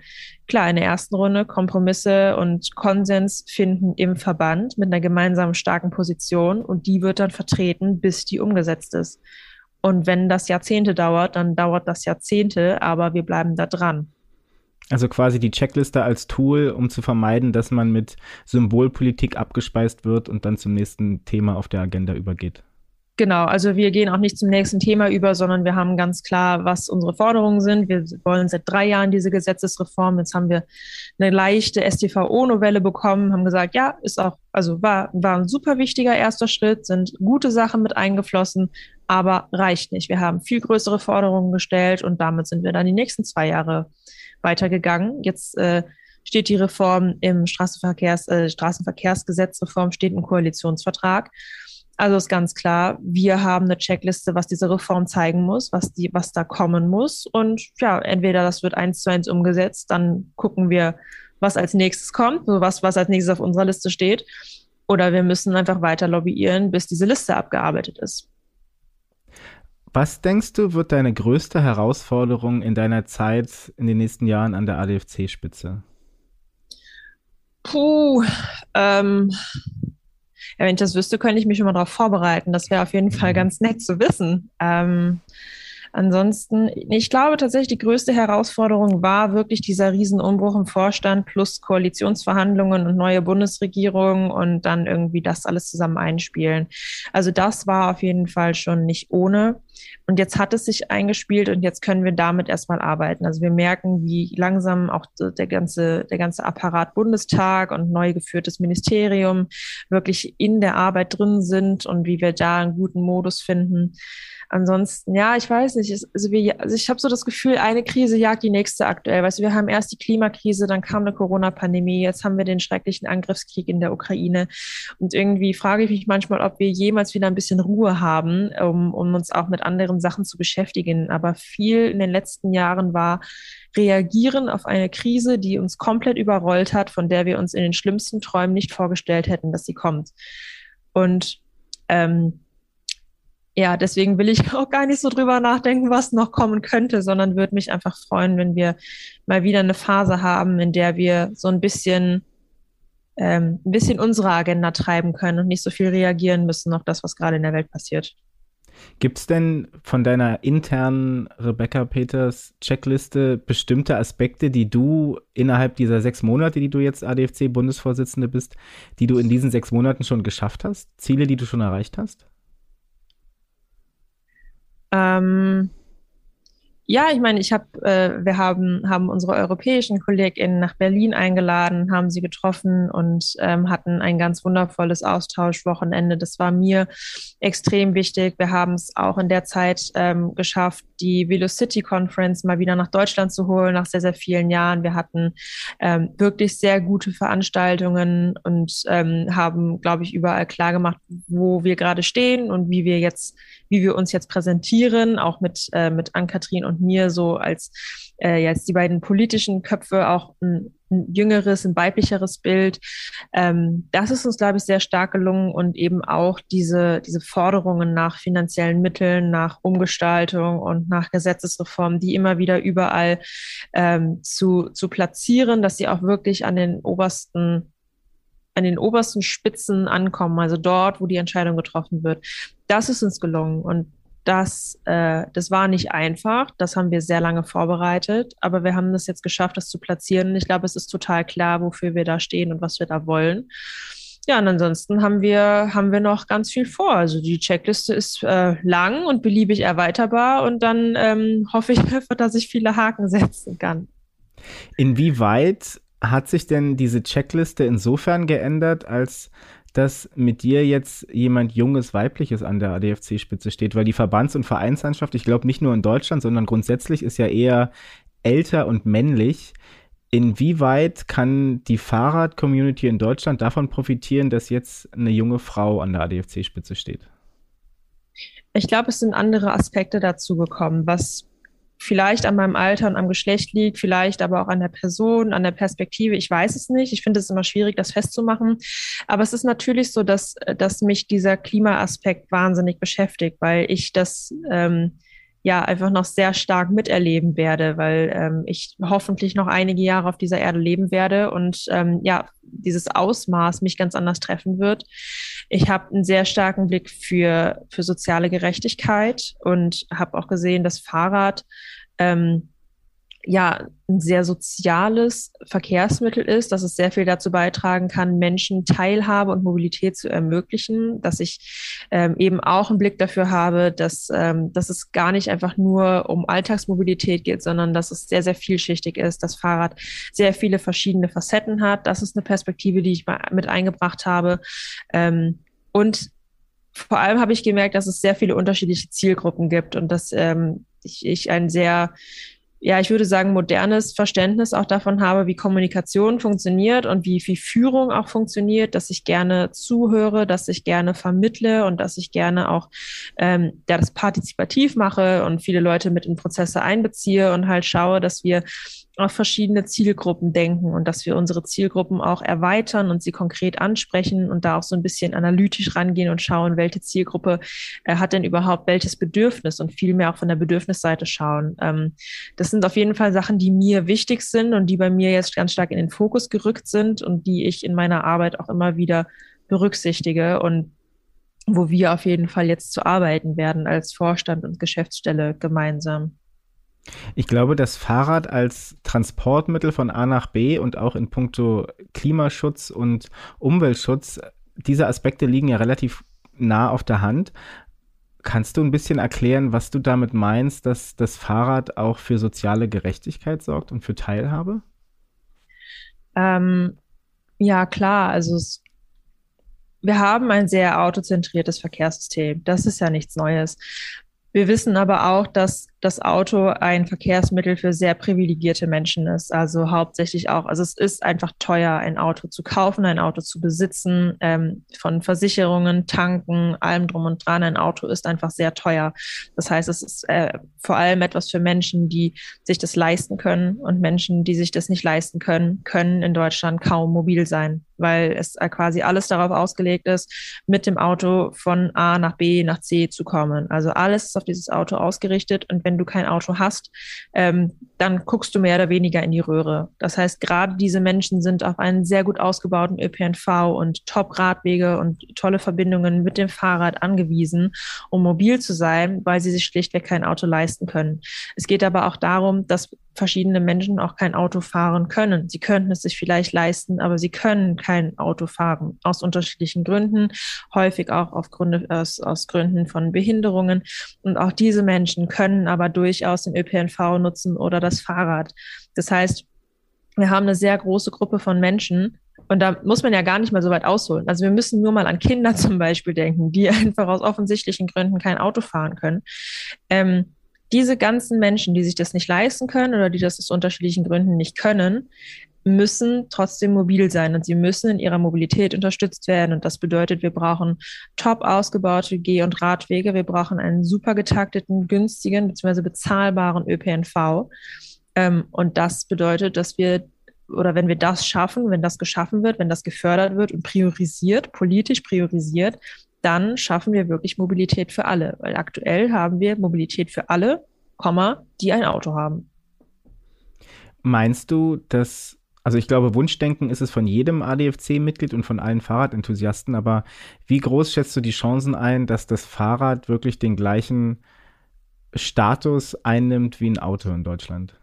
klar, in der ersten Runde Kompromisse und Konsens finden im Verband mit einer gemeinsamen starken Position und die wird dann vertreten, bis die umgesetzt ist. Und wenn das Jahrzehnte dauert, dann dauert das Jahrzehnte, aber wir bleiben da dran. Also quasi die Checkliste als Tool, um zu vermeiden, dass man mit Symbolpolitik abgespeist wird und dann zum nächsten Thema auf der Agenda übergeht. Genau, also wir gehen auch nicht zum nächsten Thema über, sondern wir haben ganz klar, was unsere Forderungen sind. Wir wollen seit drei Jahren diese Gesetzesreform. Jetzt haben wir eine leichte STVO-Novelle bekommen, haben gesagt, ja, ist auch, also war, war ein super wichtiger erster Schritt, sind gute Sachen mit eingeflossen, aber reicht nicht. Wir haben viel größere Forderungen gestellt und damit sind wir dann die nächsten zwei Jahre weitergegangen. Jetzt äh, steht die Reform im Straßenverkehrs, äh, Straßenverkehrsgesetzreform, steht im Koalitionsvertrag. Also ist ganz klar, wir haben eine Checkliste, was diese Reform zeigen muss, was die, was da kommen muss. Und ja, entweder das wird eins zu eins umgesetzt, dann gucken wir, was als nächstes kommt, so was, was als nächstes auf unserer Liste steht. Oder wir müssen einfach weiter lobbyieren, bis diese Liste abgearbeitet ist. Was denkst du, wird deine größte Herausforderung in deiner Zeit in den nächsten Jahren an der ADFC-Spitze? Puh, ähm, ja, wenn ich das wüsste, könnte ich mich schon mal darauf vorbereiten. Das wäre auf jeden Fall mhm. ganz nett zu wissen. Ähm, ansonsten, ich glaube tatsächlich, die größte Herausforderung war wirklich dieser Riesenumbruch im Vorstand plus Koalitionsverhandlungen und neue Bundesregierung und dann irgendwie das alles zusammen einspielen. Also das war auf jeden Fall schon nicht ohne. Und jetzt hat es sich eingespielt und jetzt können wir damit erstmal arbeiten. Also wir merken, wie langsam auch der ganze, der ganze Apparat Bundestag und neu geführtes Ministerium wirklich in der Arbeit drin sind und wie wir da einen guten Modus finden. Ansonsten, ja, ich weiß nicht. Also, wir, also ich habe so das Gefühl, eine Krise jagt die nächste aktuell. Weißt du, wir haben erst die Klimakrise, dann kam eine Corona-Pandemie, jetzt haben wir den schrecklichen Angriffskrieg in der Ukraine. Und irgendwie frage ich mich manchmal, ob wir jemals wieder ein bisschen Ruhe haben, um, um uns auch mit anderen Sachen zu beschäftigen. Aber viel in den letzten Jahren war reagieren auf eine Krise, die uns komplett überrollt hat, von der wir uns in den schlimmsten Träumen nicht vorgestellt hätten, dass sie kommt. Und ähm, ja, deswegen will ich (laughs) auch gar nicht so drüber nachdenken, was noch kommen könnte, sondern würde mich einfach freuen, wenn wir mal wieder eine Phase haben, in der wir so ein bisschen, ähm, ein bisschen unsere Agenda treiben können und nicht so viel reagieren müssen auf das, was gerade in der Welt passiert. Gibt es denn von deiner internen Rebecca Peters Checkliste bestimmte Aspekte, die du innerhalb dieser sechs Monate, die du jetzt ADFC-Bundesvorsitzende bist, die du in diesen sechs Monaten schon geschafft hast? Ziele, die du schon erreicht hast? Ähm, ja, ich meine, ich habe, äh, wir haben, haben unsere europäischen KollegInnen nach Berlin eingeladen, haben sie getroffen und ähm, hatten ein ganz wundervolles Austauschwochenende. Das war mir extrem wichtig. Wir haben es auch in der Zeit ähm, geschafft, die Velocity Conference mal wieder nach Deutschland zu holen, nach sehr, sehr vielen Jahren. Wir hatten ähm, wirklich sehr gute Veranstaltungen und ähm, haben, glaube ich, überall klar gemacht, wo wir gerade stehen und wie wir jetzt, wie wir uns jetzt präsentieren, auch mit, äh, mit Ann-Kathrin und mir so als äh, jetzt die beiden politischen Köpfe auch ein, ein jüngeres, ein weiblicheres Bild. Ähm, das ist uns, glaube ich, sehr stark gelungen und eben auch diese, diese Forderungen nach finanziellen Mitteln, nach Umgestaltung und nach Gesetzesreformen, die immer wieder überall ähm, zu, zu platzieren, dass sie auch wirklich an den obersten an den obersten Spitzen ankommen, also dort, wo die Entscheidung getroffen wird. Das ist uns gelungen. Und das, äh, das war nicht einfach. Das haben wir sehr lange vorbereitet, aber wir haben das jetzt geschafft, das zu platzieren. Ich glaube, es ist total klar, wofür wir da stehen und was wir da wollen. Ja, und ansonsten haben wir, haben wir noch ganz viel vor. Also die Checkliste ist äh, lang und beliebig erweiterbar und dann ähm, hoffe ich (laughs) dass ich viele Haken setzen kann. Inwieweit hat sich denn diese Checkliste insofern geändert, als dass mit dir jetzt jemand Junges, Weibliches an der ADFC-Spitze steht, weil die Verbands- und Vereinslandschaft, ich glaube nicht nur in Deutschland, sondern grundsätzlich ist ja eher älter und männlich. Inwieweit kann die Fahrrad-Community in Deutschland davon profitieren, dass jetzt eine junge Frau an der ADFC-Spitze steht? Ich glaube, es sind andere Aspekte dazu gekommen, was vielleicht an meinem Alter und am Geschlecht liegt, vielleicht aber auch an der Person, an der Perspektive. Ich weiß es nicht. Ich finde es immer schwierig, das festzumachen. Aber es ist natürlich so, dass, dass mich dieser Klimaaspekt wahnsinnig beschäftigt, weil ich das ähm, ja einfach noch sehr stark miterleben werde, weil ähm, ich hoffentlich noch einige Jahre auf dieser Erde leben werde und ähm, ja, dieses Ausmaß mich ganz anders treffen wird. Ich habe einen sehr starken Blick für, für soziale Gerechtigkeit und habe auch gesehen, dass Fahrrad ähm, ja ein sehr soziales Verkehrsmittel ist, dass es sehr viel dazu beitragen kann, Menschen Teilhabe und Mobilität zu ermöglichen, dass ich ähm, eben auch einen Blick dafür habe, dass, ähm, dass es gar nicht einfach nur um Alltagsmobilität geht, sondern dass es sehr, sehr vielschichtig ist, dass Fahrrad sehr viele verschiedene Facetten hat. Das ist eine Perspektive, die ich mit eingebracht habe. Ähm, und vor allem habe ich gemerkt, dass es sehr viele unterschiedliche Zielgruppen gibt und dass ähm, ich, ich ein sehr ja, ich würde sagen, modernes Verständnis auch davon habe, wie Kommunikation funktioniert und wie, wie Führung auch funktioniert, dass ich gerne zuhöre, dass ich gerne vermittle und dass ich gerne auch ähm, ja, das partizipativ mache und viele Leute mit in Prozesse einbeziehe und halt schaue, dass wir auf verschiedene Zielgruppen denken und dass wir unsere Zielgruppen auch erweitern und sie konkret ansprechen und da auch so ein bisschen analytisch rangehen und schauen, welche Zielgruppe äh, hat denn überhaupt welches Bedürfnis und viel mehr auch von der Bedürfnisseite schauen. Ähm, das sind auf jeden Fall Sachen, die mir wichtig sind und die bei mir jetzt ganz stark in den Fokus gerückt sind und die ich in meiner Arbeit auch immer wieder berücksichtige und wo wir auf jeden Fall jetzt zu arbeiten werden als Vorstand und Geschäftsstelle gemeinsam. Ich glaube, das Fahrrad als Transportmittel von A nach B und auch in puncto Klimaschutz und Umweltschutz, diese Aspekte liegen ja relativ nah auf der Hand. Kannst du ein bisschen erklären, was du damit meinst, dass das Fahrrad auch für soziale Gerechtigkeit sorgt und für Teilhabe? Ähm, ja, klar. Also es, wir haben ein sehr autozentriertes Verkehrssystem. Das ist ja nichts Neues. Wir wissen aber auch, dass das Auto ein Verkehrsmittel für sehr privilegierte Menschen ist. Also hauptsächlich auch, also es ist einfach teuer, ein Auto zu kaufen, ein Auto zu besitzen, ähm, von Versicherungen, Tanken, allem drum und dran. Ein Auto ist einfach sehr teuer. Das heißt, es ist äh, vor allem etwas für Menschen, die sich das leisten können und Menschen, die sich das nicht leisten können, können in Deutschland kaum mobil sein weil es äh, quasi alles darauf ausgelegt ist, mit dem Auto von A nach B nach C zu kommen. Also alles ist auf dieses Auto ausgerichtet und wenn du kein Auto hast, ähm, dann guckst du mehr oder weniger in die Röhre. Das heißt, gerade diese Menschen sind auf einen sehr gut ausgebauten ÖPNV und Top-Radwege und tolle Verbindungen mit dem Fahrrad angewiesen, um mobil zu sein, weil sie sich schlichtweg kein Auto leisten können. Es geht aber auch darum, dass verschiedene Menschen auch kein Auto fahren können. Sie könnten es sich vielleicht leisten, aber sie können kein Auto fahren aus unterschiedlichen Gründen, häufig auch auf Gründe, aus, aus Gründen von Behinderungen. Und auch diese Menschen können aber durchaus den ÖPNV nutzen oder das Fahrrad. Das heißt, wir haben eine sehr große Gruppe von Menschen, und da muss man ja gar nicht mal so weit ausholen. Also wir müssen nur mal an Kinder (laughs) zum Beispiel denken, die (laughs) einfach aus offensichtlichen Gründen kein Auto fahren können. Ähm, diese ganzen Menschen, die sich das nicht leisten können oder die das aus unterschiedlichen Gründen nicht können, müssen trotzdem mobil sein und sie müssen in ihrer Mobilität unterstützt werden. Und das bedeutet, wir brauchen top ausgebaute Geh- und Radwege, wir brauchen einen super getakteten, günstigen bzw. bezahlbaren ÖPNV. Ähm, und das bedeutet, dass wir oder wenn wir das schaffen, wenn das geschaffen wird, wenn das gefördert wird und priorisiert, politisch priorisiert, dann schaffen wir wirklich Mobilität für alle. Weil aktuell haben wir Mobilität für alle, die ein Auto haben. Meinst du, dass, also ich glaube, Wunschdenken ist es von jedem ADFC-Mitglied und von allen Fahrradenthusiasten, aber wie groß schätzt du die Chancen ein, dass das Fahrrad wirklich den gleichen Status einnimmt wie ein Auto in Deutschland?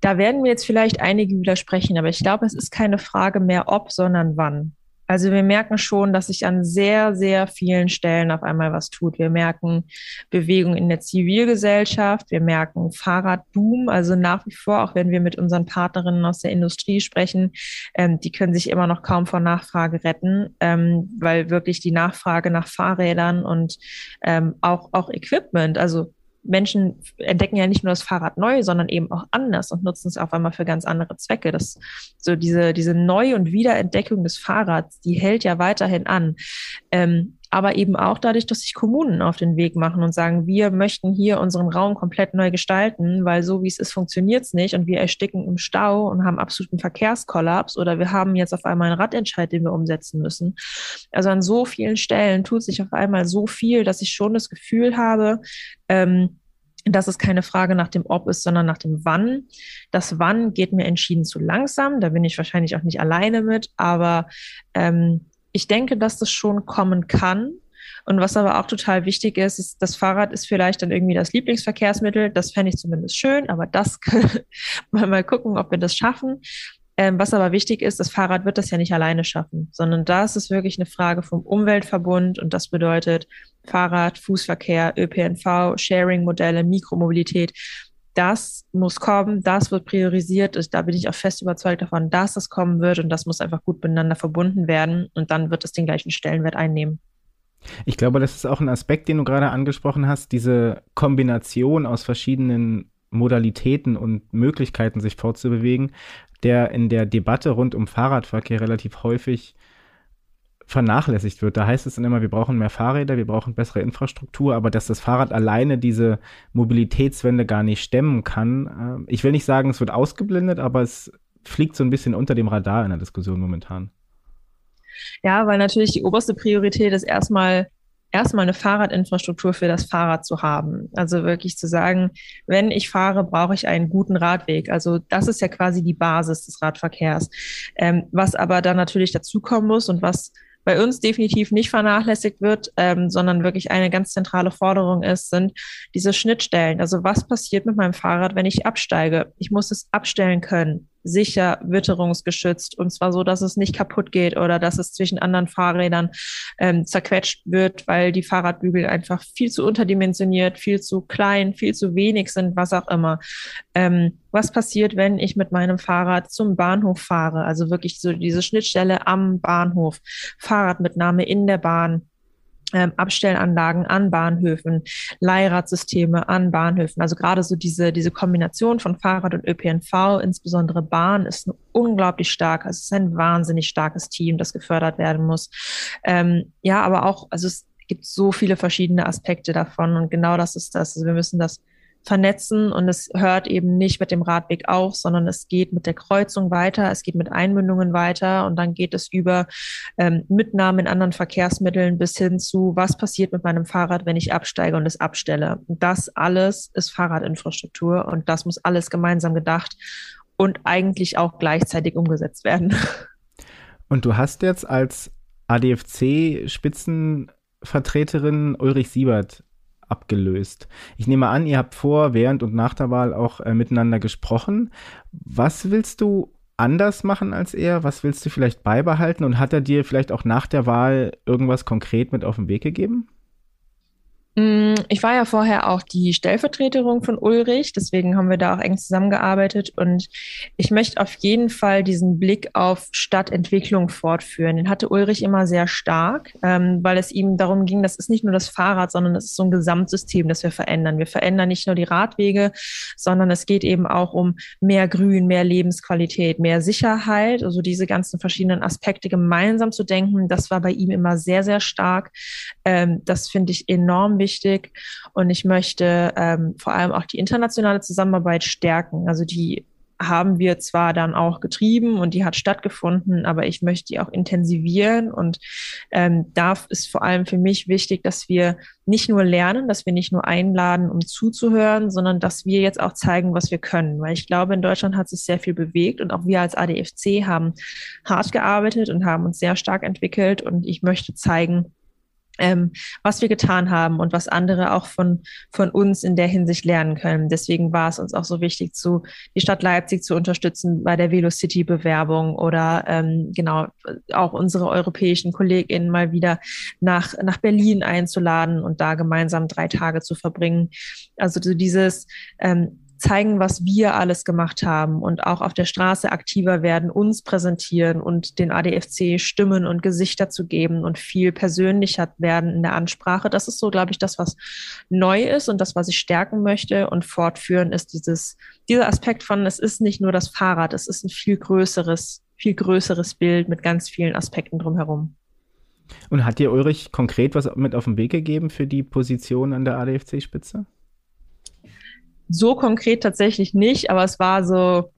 Da werden mir jetzt vielleicht einige widersprechen, aber ich glaube, es ist keine Frage mehr ob, sondern wann. Also wir merken schon, dass sich an sehr, sehr vielen Stellen auf einmal was tut. Wir merken Bewegung in der Zivilgesellschaft, wir merken Fahrradboom, also nach wie vor, auch wenn wir mit unseren Partnerinnen aus der Industrie sprechen, ähm, die können sich immer noch kaum vor Nachfrage retten, ähm, weil wirklich die Nachfrage nach Fahrrädern und ähm, auch, auch Equipment, also Menschen entdecken ja nicht nur das Fahrrad neu, sondern eben auch anders und nutzen es auf einmal für ganz andere Zwecke. Das, so diese, diese Neu- und Wiederentdeckung des Fahrrads, die hält ja weiterhin an. Ähm, aber eben auch dadurch, dass sich Kommunen auf den Weg machen und sagen, wir möchten hier unseren Raum komplett neu gestalten, weil so wie es ist, funktioniert es nicht und wir ersticken im Stau und haben absoluten Verkehrskollaps oder wir haben jetzt auf einmal einen Radentscheid, den wir umsetzen müssen. Also an so vielen Stellen tut sich auf einmal so viel, dass ich schon das Gefühl habe, ähm, dass es keine Frage nach dem Ob ist, sondern nach dem Wann. Das Wann geht mir entschieden zu langsam. Da bin ich wahrscheinlich auch nicht alleine mit, aber ähm, ich denke, dass das schon kommen kann. Und was aber auch total wichtig ist, ist, das Fahrrad ist vielleicht dann irgendwie das Lieblingsverkehrsmittel. Das fände ich zumindest schön, aber das (laughs) wir mal gucken, ob wir das schaffen. Ähm, was aber wichtig ist, das Fahrrad wird das ja nicht alleine schaffen, sondern da ist wirklich eine Frage vom Umweltverbund und das bedeutet Fahrrad, Fußverkehr, ÖPNV, Sharing-Modelle, Mikromobilität. Das muss kommen, das wird priorisiert. Da bin ich auch fest überzeugt davon, dass das kommen wird und das muss einfach gut miteinander verbunden werden und dann wird es den gleichen Stellenwert einnehmen. Ich glaube, das ist auch ein Aspekt, den du gerade angesprochen hast, diese Kombination aus verschiedenen Modalitäten und Möglichkeiten, sich fortzubewegen, der in der Debatte rund um Fahrradverkehr relativ häufig vernachlässigt wird. Da heißt es dann immer, wir brauchen mehr Fahrräder, wir brauchen bessere Infrastruktur, aber dass das Fahrrad alleine diese Mobilitätswende gar nicht stemmen kann. Äh, ich will nicht sagen, es wird ausgeblendet, aber es fliegt so ein bisschen unter dem Radar in der Diskussion momentan. Ja, weil natürlich die oberste Priorität ist erstmal erstmal eine Fahrradinfrastruktur für das Fahrrad zu haben. Also wirklich zu sagen, wenn ich fahre, brauche ich einen guten Radweg. Also das ist ja quasi die Basis des Radverkehrs. Ähm, was aber dann natürlich dazukommen muss und was bei uns definitiv nicht vernachlässigt wird, ähm, sondern wirklich eine ganz zentrale Forderung ist, sind diese Schnittstellen. Also was passiert mit meinem Fahrrad, wenn ich absteige? Ich muss es abstellen können sicher witterungsgeschützt und zwar so, dass es nicht kaputt geht oder dass es zwischen anderen Fahrrädern ähm, zerquetscht wird, weil die Fahrradbügel einfach viel zu unterdimensioniert, viel zu klein, viel zu wenig sind, was auch immer. Ähm, was passiert, wenn ich mit meinem Fahrrad zum Bahnhof fahre? Also wirklich so diese Schnittstelle am Bahnhof, Fahrradmitnahme in der Bahn Abstellanlagen an Bahnhöfen, Leihradsysteme an Bahnhöfen. Also gerade so diese, diese Kombination von Fahrrad und ÖPNV, insbesondere Bahn, ist unglaublich stark. Also es ist ein wahnsinnig starkes Team, das gefördert werden muss. Ähm, ja, aber auch, also es gibt so viele verschiedene Aspekte davon und genau das ist das. Also wir müssen das vernetzen und es hört eben nicht mit dem Radweg auf, sondern es geht mit der Kreuzung weiter, es geht mit Einmündungen weiter und dann geht es über ähm, Mitnahmen in anderen Verkehrsmitteln bis hin zu, was passiert mit meinem Fahrrad, wenn ich absteige und es abstelle. Das alles ist Fahrradinfrastruktur und das muss alles gemeinsam gedacht und eigentlich auch gleichzeitig umgesetzt werden. Und du hast jetzt als ADFC-Spitzenvertreterin Ulrich Siebert abgelöst. Ich nehme an, ihr habt vor, während und nach der Wahl auch äh, miteinander gesprochen. Was willst du anders machen als er? Was willst du vielleicht beibehalten? Und hat er dir vielleicht auch nach der Wahl irgendwas konkret mit auf den Weg gegeben? Mm, ich war ja vorher auch die Stellvertreterin von Ulrich, deswegen haben wir da auch eng zusammengearbeitet und ich möchte auf jeden Fall diesen Blick auf Stadtentwicklung fortführen. Den hatte Ulrich immer sehr stark, ähm, weil es ihm darum ging, das ist nicht nur das Fahrrad, sondern es ist so ein Gesamtsystem, das wir verändern. Wir verändern nicht nur die Radwege, sondern es geht eben auch um mehr Grün, mehr Lebensqualität, mehr Sicherheit, also diese ganzen verschiedenen Aspekte gemeinsam zu denken. Das war bei ihm immer sehr, sehr stark. Ähm, das finde ich enorm wichtig. Und ich möchte ähm, vor allem auch die internationale Zusammenarbeit stärken. Also die haben wir zwar dann auch getrieben und die hat stattgefunden, aber ich möchte die auch intensivieren und ähm, da ist vor allem für mich wichtig, dass wir nicht nur lernen, dass wir nicht nur einladen, um zuzuhören, sondern dass wir jetzt auch zeigen, was wir können, weil ich glaube, in Deutschland hat sich sehr viel bewegt und auch wir als ADFC haben hart gearbeitet und haben uns sehr stark entwickelt und ich möchte zeigen, ähm, was wir getan haben und was andere auch von, von uns in der Hinsicht lernen können. Deswegen war es uns auch so wichtig, zu, die Stadt Leipzig zu unterstützen bei der Velocity-Bewerbung oder ähm, genau auch unsere europäischen KollegInnen mal wieder nach, nach Berlin einzuladen und da gemeinsam drei Tage zu verbringen. Also so dieses ähm, zeigen, was wir alles gemacht haben und auch auf der Straße aktiver werden, uns präsentieren und den ADFC Stimmen und Gesichter zu geben und viel persönlicher werden in der Ansprache. Das ist so, glaube ich, das, was neu ist und das, was ich stärken möchte und fortführen, ist dieses, dieser Aspekt von, es ist nicht nur das Fahrrad, es ist ein viel größeres, viel größeres Bild mit ganz vielen Aspekten drumherum. Und hat dir Ulrich konkret was mit auf den Weg gegeben für die Position an der ADFC-Spitze? So konkret tatsächlich nicht, aber es war so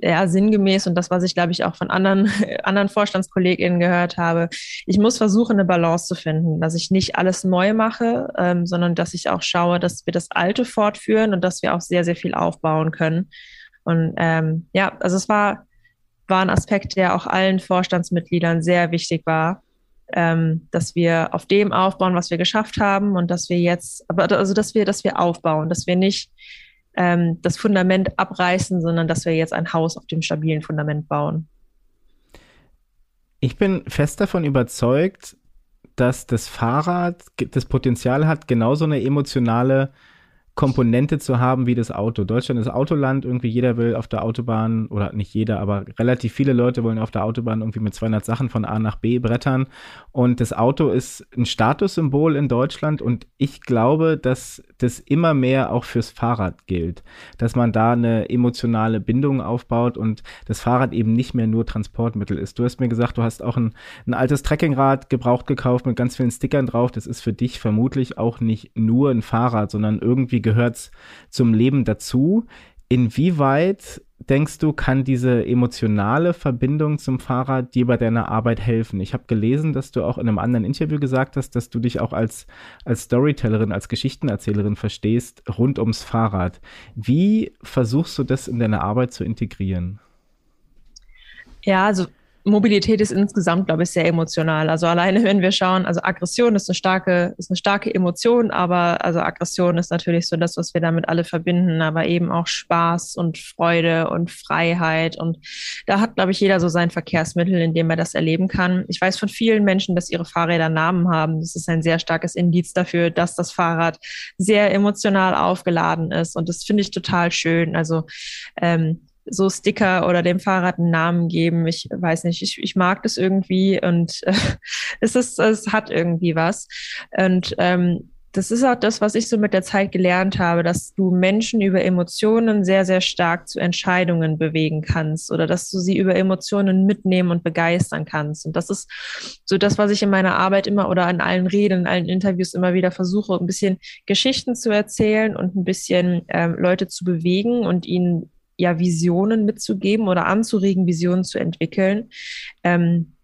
ja, sinngemäß und das, was ich, glaube ich, auch von anderen, (laughs) anderen VorstandskollegInnen gehört habe. Ich muss versuchen, eine Balance zu finden, dass ich nicht alles neu mache, ähm, sondern dass ich auch schaue, dass wir das Alte fortführen und dass wir auch sehr, sehr viel aufbauen können. Und ähm, ja, also es war, war ein Aspekt, der auch allen Vorstandsmitgliedern sehr wichtig war, ähm, dass wir auf dem aufbauen, was wir geschafft haben und dass wir jetzt, aber also dass wir, dass wir aufbauen, dass wir nicht ähm, das Fundament abreißen, sondern dass wir jetzt ein Haus auf dem stabilen Fundament bauen. Ich bin fest davon überzeugt, dass das Fahrrad das Potenzial hat, genauso eine emotionale Komponente zu haben wie das Auto. Deutschland ist Autoland, irgendwie jeder will auf der Autobahn, oder nicht jeder, aber relativ viele Leute wollen auf der Autobahn irgendwie mit 200 Sachen von A nach B brettern. Und das Auto ist ein Statussymbol in Deutschland und ich glaube, dass das immer mehr auch fürs Fahrrad gilt, dass man da eine emotionale Bindung aufbaut und das Fahrrad eben nicht mehr nur Transportmittel ist. Du hast mir gesagt, du hast auch ein, ein altes Trekkingrad gebraucht gekauft mit ganz vielen Stickern drauf. Das ist für dich vermutlich auch nicht nur ein Fahrrad, sondern irgendwie gehört zum Leben dazu. Inwieweit denkst du, kann diese emotionale Verbindung zum Fahrrad dir bei deiner Arbeit helfen? Ich habe gelesen, dass du auch in einem anderen Interview gesagt hast, dass du dich auch als, als Storytellerin, als Geschichtenerzählerin verstehst rund ums Fahrrad. Wie versuchst du das in deine Arbeit zu integrieren? Ja, also Mobilität ist insgesamt, glaube ich, sehr emotional. Also alleine, wenn wir schauen, also Aggression ist eine starke, ist eine starke Emotion, aber also Aggression ist natürlich so das, was wir damit alle verbinden, aber eben auch Spaß und Freude und Freiheit. Und da hat, glaube ich, jeder so sein Verkehrsmittel, in dem er das erleben kann. Ich weiß von vielen Menschen, dass ihre Fahrräder Namen haben. Das ist ein sehr starkes Indiz dafür, dass das Fahrrad sehr emotional aufgeladen ist. Und das finde ich total schön. Also ähm, so Sticker oder dem Fahrrad einen Namen geben. Ich weiß nicht, ich, ich mag das irgendwie und äh, (laughs) es ist, es hat irgendwie was. Und ähm, das ist auch das, was ich so mit der Zeit gelernt habe, dass du Menschen über Emotionen sehr, sehr stark zu Entscheidungen bewegen kannst oder dass du sie über Emotionen mitnehmen und begeistern kannst. Und das ist so das, was ich in meiner Arbeit immer oder in allen Reden, in allen Interviews immer wieder versuche, ein bisschen Geschichten zu erzählen und ein bisschen ähm, Leute zu bewegen und ihnen ja Visionen mitzugeben oder anzuregen, Visionen zu entwickeln. Ähm,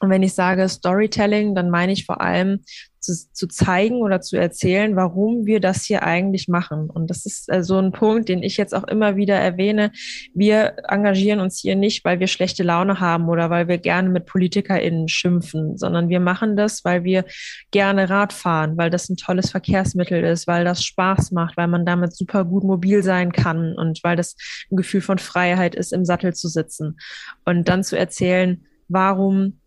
und wenn ich sage Storytelling, dann meine ich vor allem zu, zu zeigen oder zu erzählen, warum wir das hier eigentlich machen. Und das ist äh, so ein Punkt, den ich jetzt auch immer wieder erwähne. Wir engagieren uns hier nicht, weil wir schlechte Laune haben oder weil wir gerne mit PolitikerInnen schimpfen, sondern wir machen das, weil wir gerne Rad fahren, weil das ein tolles Verkehrsmittel ist, weil das Spaß macht, weil man damit super gut mobil sein kann und weil das ein Gefühl von Freiheit ist, im Sattel zu sitzen. Und dann zu erzählen, warum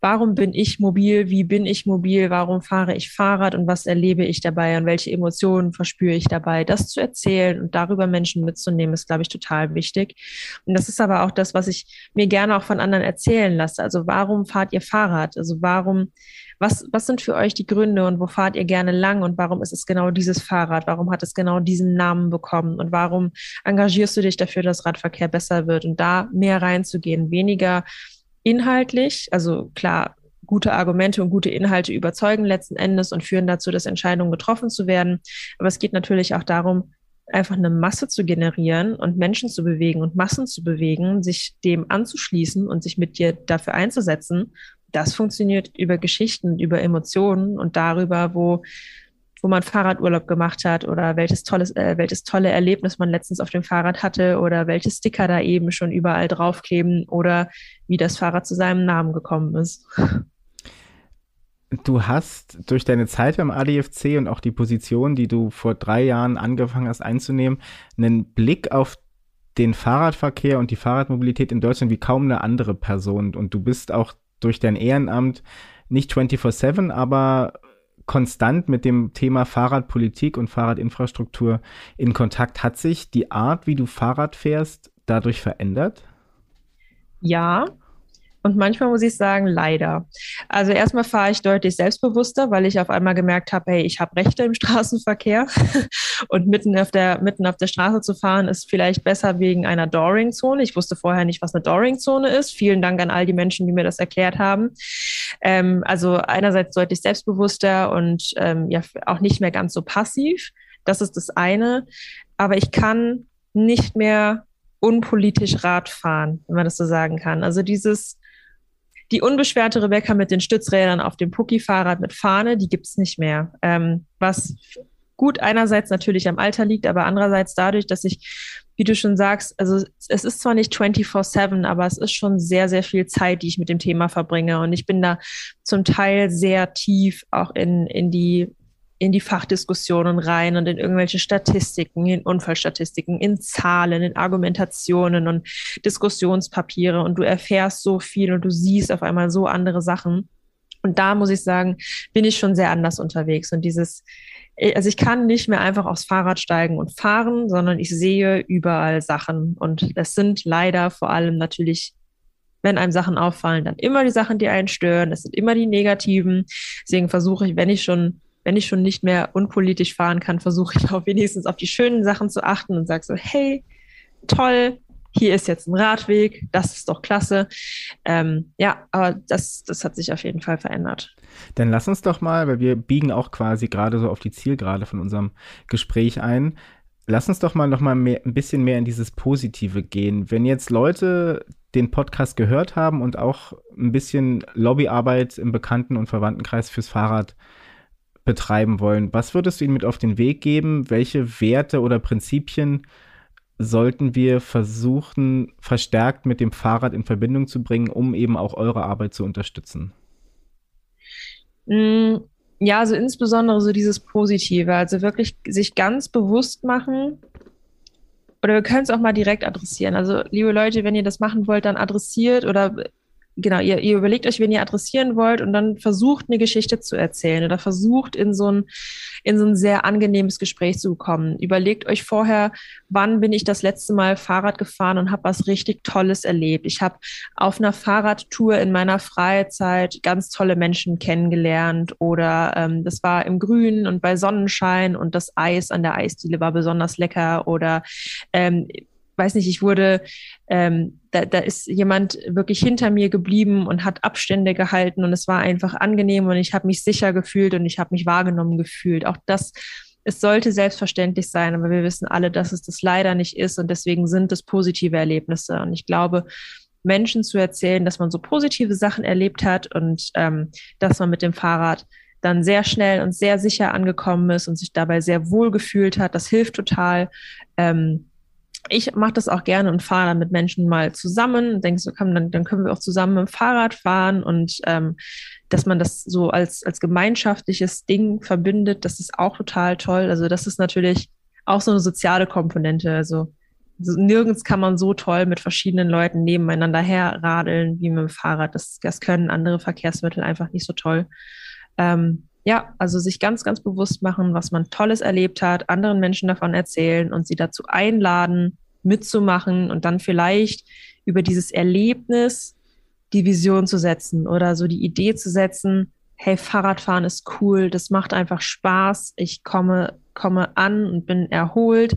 warum bin ich mobil, wie bin ich mobil, warum fahre ich Fahrrad und was erlebe ich dabei und welche Emotionen verspüre ich dabei. Das zu erzählen und darüber Menschen mitzunehmen, ist, glaube ich, total wichtig. Und das ist aber auch das, was ich mir gerne auch von anderen erzählen lasse. Also warum fahrt ihr Fahrrad? Also warum, was, was sind für euch die Gründe und wo fahrt ihr gerne lang und warum ist es genau dieses Fahrrad? Warum hat es genau diesen Namen bekommen und warum engagierst du dich dafür, dass Radverkehr besser wird und da mehr reinzugehen, weniger inhaltlich, also klar, gute Argumente und gute Inhalte überzeugen letzten Endes und führen dazu, dass Entscheidungen getroffen zu werden. Aber es geht natürlich auch darum, einfach eine Masse zu generieren und Menschen zu bewegen und Massen zu bewegen, sich dem anzuschließen und sich mit dir dafür einzusetzen. Das funktioniert über Geschichten, über Emotionen und darüber, wo wo man Fahrradurlaub gemacht hat oder welches tolles, äh, welches tolle Erlebnis man letztens auf dem Fahrrad hatte oder welche Sticker da eben schon überall draufkleben oder wie das Fahrrad zu seinem Namen gekommen ist. Du hast durch deine Zeit beim ADFC und auch die Position, die du vor drei Jahren angefangen hast einzunehmen, einen Blick auf den Fahrradverkehr und die Fahrradmobilität in Deutschland wie kaum eine andere Person. Und du bist auch durch dein Ehrenamt nicht 24-7, aber konstant mit dem Thema Fahrradpolitik und Fahrradinfrastruktur in Kontakt. Hat sich die Art, wie du Fahrrad fährst, dadurch verändert? Ja, und manchmal muss ich sagen, leider. Also erstmal fahre ich deutlich selbstbewusster, weil ich auf einmal gemerkt habe, hey, ich habe Rechte im (laughs) Straßenverkehr und mitten auf der mitten auf der Straße zu fahren ist vielleicht besser wegen einer Doring-Zone. Ich wusste vorher nicht, was eine Doring-Zone ist. Vielen Dank an all die Menschen, die mir das erklärt haben. Ähm, also einerseits deutlich selbstbewusster und ähm, ja auch nicht mehr ganz so passiv. Das ist das eine. Aber ich kann nicht mehr unpolitisch Rad fahren, wenn man das so sagen kann. Also dieses die unbeschwerte Rebecca mit den Stützrädern auf dem Pucki-Fahrrad mit Fahne, die gibt's nicht mehr. Ähm, was gut einerseits natürlich am Alter liegt, aber andererseits dadurch, dass ich, wie du schon sagst, also es ist zwar nicht 24-7, aber es ist schon sehr, sehr viel Zeit, die ich mit dem Thema verbringe. Und ich bin da zum Teil sehr tief auch in, in die in die Fachdiskussionen rein und in irgendwelche Statistiken, in Unfallstatistiken, in Zahlen, in Argumentationen und Diskussionspapiere und du erfährst so viel und du siehst auf einmal so andere Sachen. Und da muss ich sagen, bin ich schon sehr anders unterwegs und dieses, also ich kann nicht mehr einfach aufs Fahrrad steigen und fahren, sondern ich sehe überall Sachen und das sind leider vor allem natürlich wenn einem Sachen auffallen, dann immer die Sachen, die einen stören. Das sind immer die negativen. Deswegen versuche ich, wenn ich schon wenn ich schon nicht mehr unpolitisch fahren kann, versuche ich (laughs) auch wenigstens auf die schönen Sachen zu achten und sage so, hey, toll, hier ist jetzt ein Radweg, das ist doch klasse. Ähm, ja, aber das, das hat sich auf jeden Fall verändert. Dann lass uns doch mal, weil wir biegen auch quasi gerade so auf die Zielgerade von unserem Gespräch ein. Lass uns doch mal noch mal mehr, ein bisschen mehr in dieses Positive gehen. Wenn jetzt Leute den Podcast gehört haben und auch ein bisschen Lobbyarbeit im Bekannten- und Verwandtenkreis fürs Fahrrad betreiben wollen, was würdest du ihnen mit auf den Weg geben? Welche Werte oder Prinzipien sollten wir versuchen, verstärkt mit dem Fahrrad in Verbindung zu bringen, um eben auch eure Arbeit zu unterstützen? Mm, ja, also insbesondere so dieses Positive, also wirklich sich ganz bewusst machen, oder wir können es auch mal direkt adressieren. Also, liebe Leute, wenn ihr das machen wollt, dann adressiert oder genau, ihr, ihr überlegt euch, wen ihr adressieren wollt und dann versucht eine Geschichte zu erzählen oder versucht in so ein, in so ein sehr angenehmes Gespräch zu kommen. Überlegt euch vorher, wann bin ich das letzte Mal Fahrrad gefahren und habe was richtig Tolles erlebt. Ich habe auf einer Fahrradtour in meiner Freizeit ganz tolle Menschen kennengelernt oder ähm, das war im Grünen und bei Sonnenschein und das Eis an der Eisdiele war besonders lecker oder ähm, weiß nicht, ich wurde, ähm, da, da ist jemand wirklich hinter mir geblieben und hat Abstände gehalten und es war einfach angenehm und ich habe mich sicher gefühlt und ich habe mich wahrgenommen gefühlt. Auch das, es sollte selbstverständlich sein, aber wir wissen alle, dass es das leider nicht ist und deswegen sind es positive Erlebnisse. Und ich glaube, Menschen zu erzählen, dass man so positive Sachen erlebt hat und ähm, dass man mit dem Fahrrad dann sehr schnell und sehr sicher angekommen ist und sich dabei sehr wohl gefühlt hat. Das hilft total. Ähm, ich mache das auch gerne und fahre dann mit Menschen mal zusammen und so, komm, dann, dann können wir auch zusammen mit dem Fahrrad fahren und ähm, dass man das so als, als gemeinschaftliches Ding verbindet, das ist auch total toll. Also das ist natürlich auch so eine soziale Komponente. Also nirgends kann man so toll mit verschiedenen Leuten nebeneinander herradeln wie mit dem Fahrrad. Das, das können andere Verkehrsmittel einfach nicht so toll. Ähm, ja, also sich ganz, ganz bewusst machen, was man Tolles erlebt hat, anderen Menschen davon erzählen und sie dazu einladen, mitzumachen und dann vielleicht über dieses Erlebnis die Vision zu setzen oder so die Idee zu setzen, hey, Fahrradfahren ist cool, das macht einfach Spaß, ich komme, komme an und bin erholt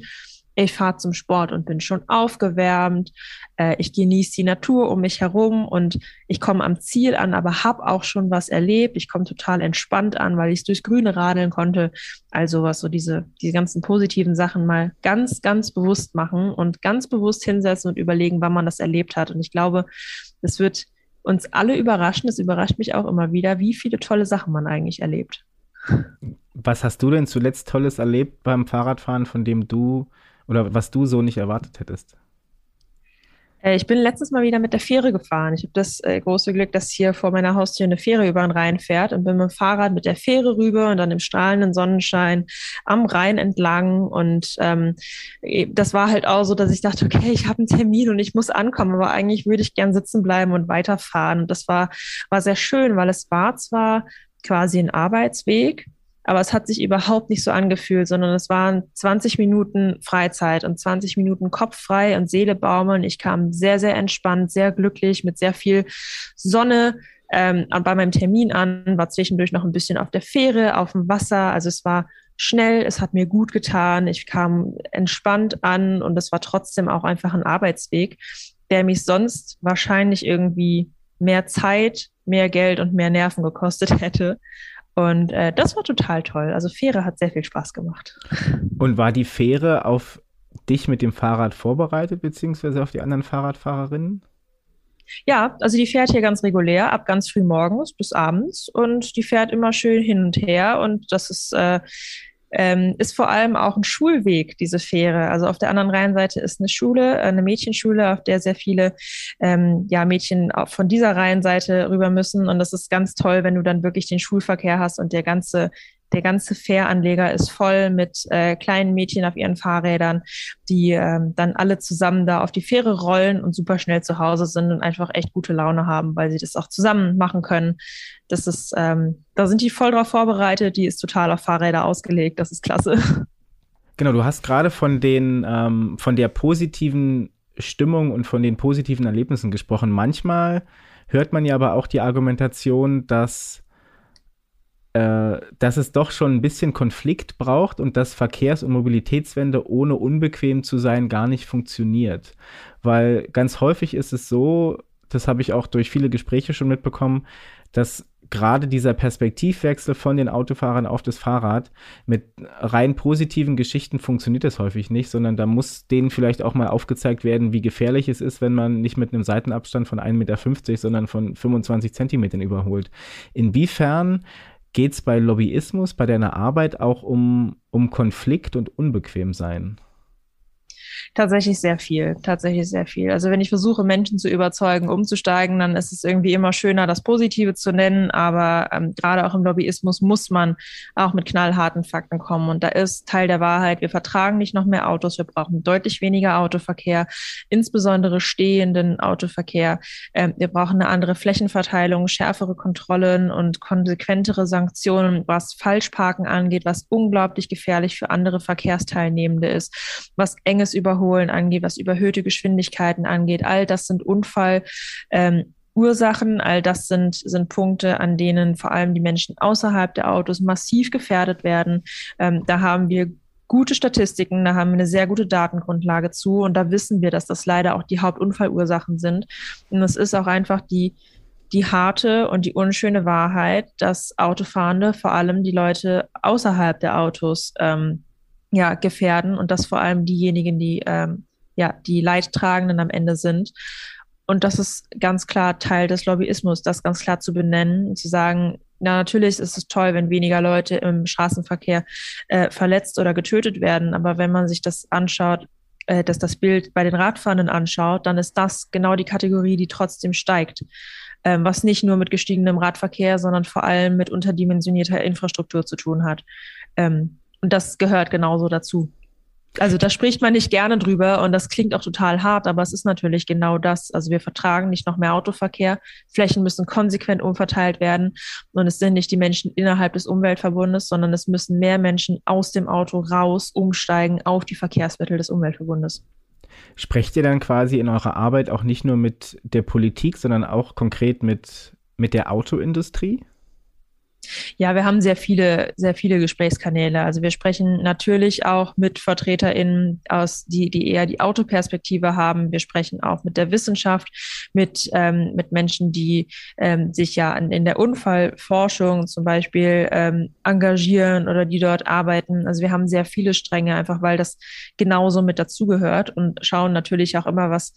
ich fahre zum Sport und bin schon aufgewärmt, äh, ich genieße die Natur um mich herum und ich komme am Ziel an, aber habe auch schon was erlebt. Ich komme total entspannt an, weil ich es durchs Grüne radeln konnte. Also was so diese, diese ganzen positiven Sachen mal ganz, ganz bewusst machen und ganz bewusst hinsetzen und überlegen, wann man das erlebt hat. Und ich glaube, es wird uns alle überraschen. Es überrascht mich auch immer wieder, wie viele tolle Sachen man eigentlich erlebt. Was hast du denn zuletzt Tolles erlebt beim Fahrradfahren, von dem du oder was du so nicht erwartet hättest? Äh, ich bin letztens mal wieder mit der Fähre gefahren. Ich habe das äh, große Glück, dass hier vor meiner Haustür eine Fähre über den Rhein fährt und bin mit dem Fahrrad mit der Fähre rüber und dann im strahlenden Sonnenschein am Rhein entlang. Und ähm, e, das war halt auch so, dass ich dachte, okay, ich habe einen Termin und ich muss ankommen, aber eigentlich würde ich gern sitzen bleiben und weiterfahren. Und das war, war sehr schön, weil es war zwar quasi ein Arbeitsweg, aber es hat sich überhaupt nicht so angefühlt, sondern es waren 20 Minuten Freizeit und 20 Minuten Kopf frei und Seele baumeln. Ich kam sehr, sehr entspannt, sehr glücklich, mit sehr viel Sonne ähm, bei meinem Termin an, war zwischendurch noch ein bisschen auf der Fähre, auf dem Wasser. Also es war schnell, es hat mir gut getan, ich kam entspannt an und es war trotzdem auch einfach ein Arbeitsweg, der mich sonst wahrscheinlich irgendwie mehr Zeit, mehr Geld und mehr Nerven gekostet (laughs) hätte. Und äh, das war total toll. Also Fähre hat sehr viel Spaß gemacht. Und war die Fähre auf dich mit dem Fahrrad vorbereitet, beziehungsweise auf die anderen Fahrradfahrerinnen? Ja, also die fährt hier ganz regulär, ab ganz früh morgens bis abends und die fährt immer schön hin und her und das ist äh, ähm, ist vor allem auch ein Schulweg, diese Fähre. Also auf der anderen Rheinseite ist eine Schule, äh, eine Mädchenschule, auf der sehr viele ähm, ja, Mädchen auch von dieser Rheinseite rüber müssen. Und das ist ganz toll, wenn du dann wirklich den Schulverkehr hast und der ganze der ganze Fähranleger ist voll mit äh, kleinen Mädchen auf ihren Fahrrädern, die ähm, dann alle zusammen da auf die Fähre rollen und super schnell zu Hause sind und einfach echt gute Laune haben, weil sie das auch zusammen machen können. Das ist, ähm, da sind die voll drauf vorbereitet, die ist total auf Fahrräder ausgelegt, das ist klasse. Genau, du hast gerade von den, ähm, von der positiven Stimmung und von den positiven Erlebnissen gesprochen. Manchmal hört man ja aber auch die Argumentation, dass äh, dass es doch schon ein bisschen Konflikt braucht und dass Verkehrs- und Mobilitätswende ohne unbequem zu sein gar nicht funktioniert. Weil ganz häufig ist es so, das habe ich auch durch viele Gespräche schon mitbekommen, dass gerade dieser Perspektivwechsel von den Autofahrern auf das Fahrrad mit rein positiven Geschichten funktioniert das häufig nicht, sondern da muss denen vielleicht auch mal aufgezeigt werden, wie gefährlich es ist, wenn man nicht mit einem Seitenabstand von 1,50 Meter, sondern von 25 Zentimetern überholt. Inwiefern geht es bei Lobbyismus, bei deiner Arbeit auch um, um Konflikt und Unbequemsein? Tatsächlich sehr viel, tatsächlich sehr viel. Also wenn ich versuche, Menschen zu überzeugen, umzusteigen, dann ist es irgendwie immer schöner, das Positive zu nennen. Aber ähm, gerade auch im Lobbyismus muss man auch mit knallharten Fakten kommen. Und da ist Teil der Wahrheit, wir vertragen nicht noch mehr Autos, wir brauchen deutlich weniger Autoverkehr, insbesondere stehenden Autoverkehr. Ähm, wir brauchen eine andere Flächenverteilung, schärfere Kontrollen und konsequentere Sanktionen, was Falschparken angeht, was unglaublich gefährlich für andere Verkehrsteilnehmende ist, was enges Überholen Überholen angeht, was überhöhte Geschwindigkeiten angeht. All das sind Unfall. Ähm, all das sind, sind Punkte, an denen vor allem die Menschen außerhalb der Autos massiv gefährdet werden. Ähm, da haben wir gute Statistiken, da haben wir eine sehr gute Datengrundlage zu und da wissen wir, dass das leider auch die Hauptunfallursachen sind. Und es ist auch einfach die, die harte und die unschöne Wahrheit, dass Autofahrende, vor allem die Leute außerhalb der Autos, ähm, ja, gefährden und das vor allem diejenigen, die ähm, ja die Leidtragenden am Ende sind. Und das ist ganz klar Teil des Lobbyismus, das ganz klar zu benennen zu sagen, na, natürlich ist es toll, wenn weniger Leute im Straßenverkehr äh, verletzt oder getötet werden. Aber wenn man sich das anschaut, äh, dass das Bild bei den Radfahrenden anschaut, dann ist das genau die Kategorie, die trotzdem steigt. Ähm, was nicht nur mit gestiegenem Radverkehr, sondern vor allem mit unterdimensionierter Infrastruktur zu tun hat. Ähm, und das gehört genauso dazu. Also da spricht man nicht gerne drüber und das klingt auch total hart, aber es ist natürlich genau das. Also wir vertragen nicht noch mehr Autoverkehr. Flächen müssen konsequent umverteilt werden und es sind nicht die Menschen innerhalb des Umweltverbundes, sondern es müssen mehr Menschen aus dem Auto raus umsteigen auf die Verkehrsmittel des Umweltverbundes. Sprecht ihr dann quasi in eurer Arbeit auch nicht nur mit der Politik, sondern auch konkret mit, mit der Autoindustrie? Ja, wir haben sehr viele, sehr viele Gesprächskanäle. Also wir sprechen natürlich auch mit VertreterInnen aus, die, die eher die Autoperspektive haben. Wir sprechen auch mit der Wissenschaft, mit, ähm, mit Menschen, die ähm, sich ja in, in der Unfallforschung zum Beispiel ähm, engagieren oder die dort arbeiten. Also wir haben sehr viele Stränge, einfach weil das genauso mit dazugehört und schauen natürlich auch immer, was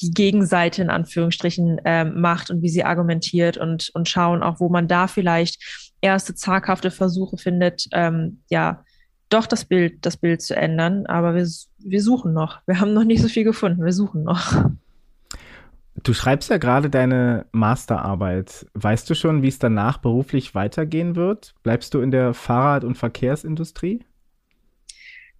die Gegenseite in Anführungsstrichen ähm, macht und wie sie argumentiert und, und schauen auch, wo man da vielleicht erste zaghafte Versuche findet, ähm, ja, doch das Bild, das Bild zu ändern. Aber wir, wir suchen noch. Wir haben noch nicht so viel gefunden. Wir suchen noch. Du schreibst ja gerade deine Masterarbeit. Weißt du schon, wie es danach beruflich weitergehen wird? Bleibst du in der Fahrrad- und Verkehrsindustrie?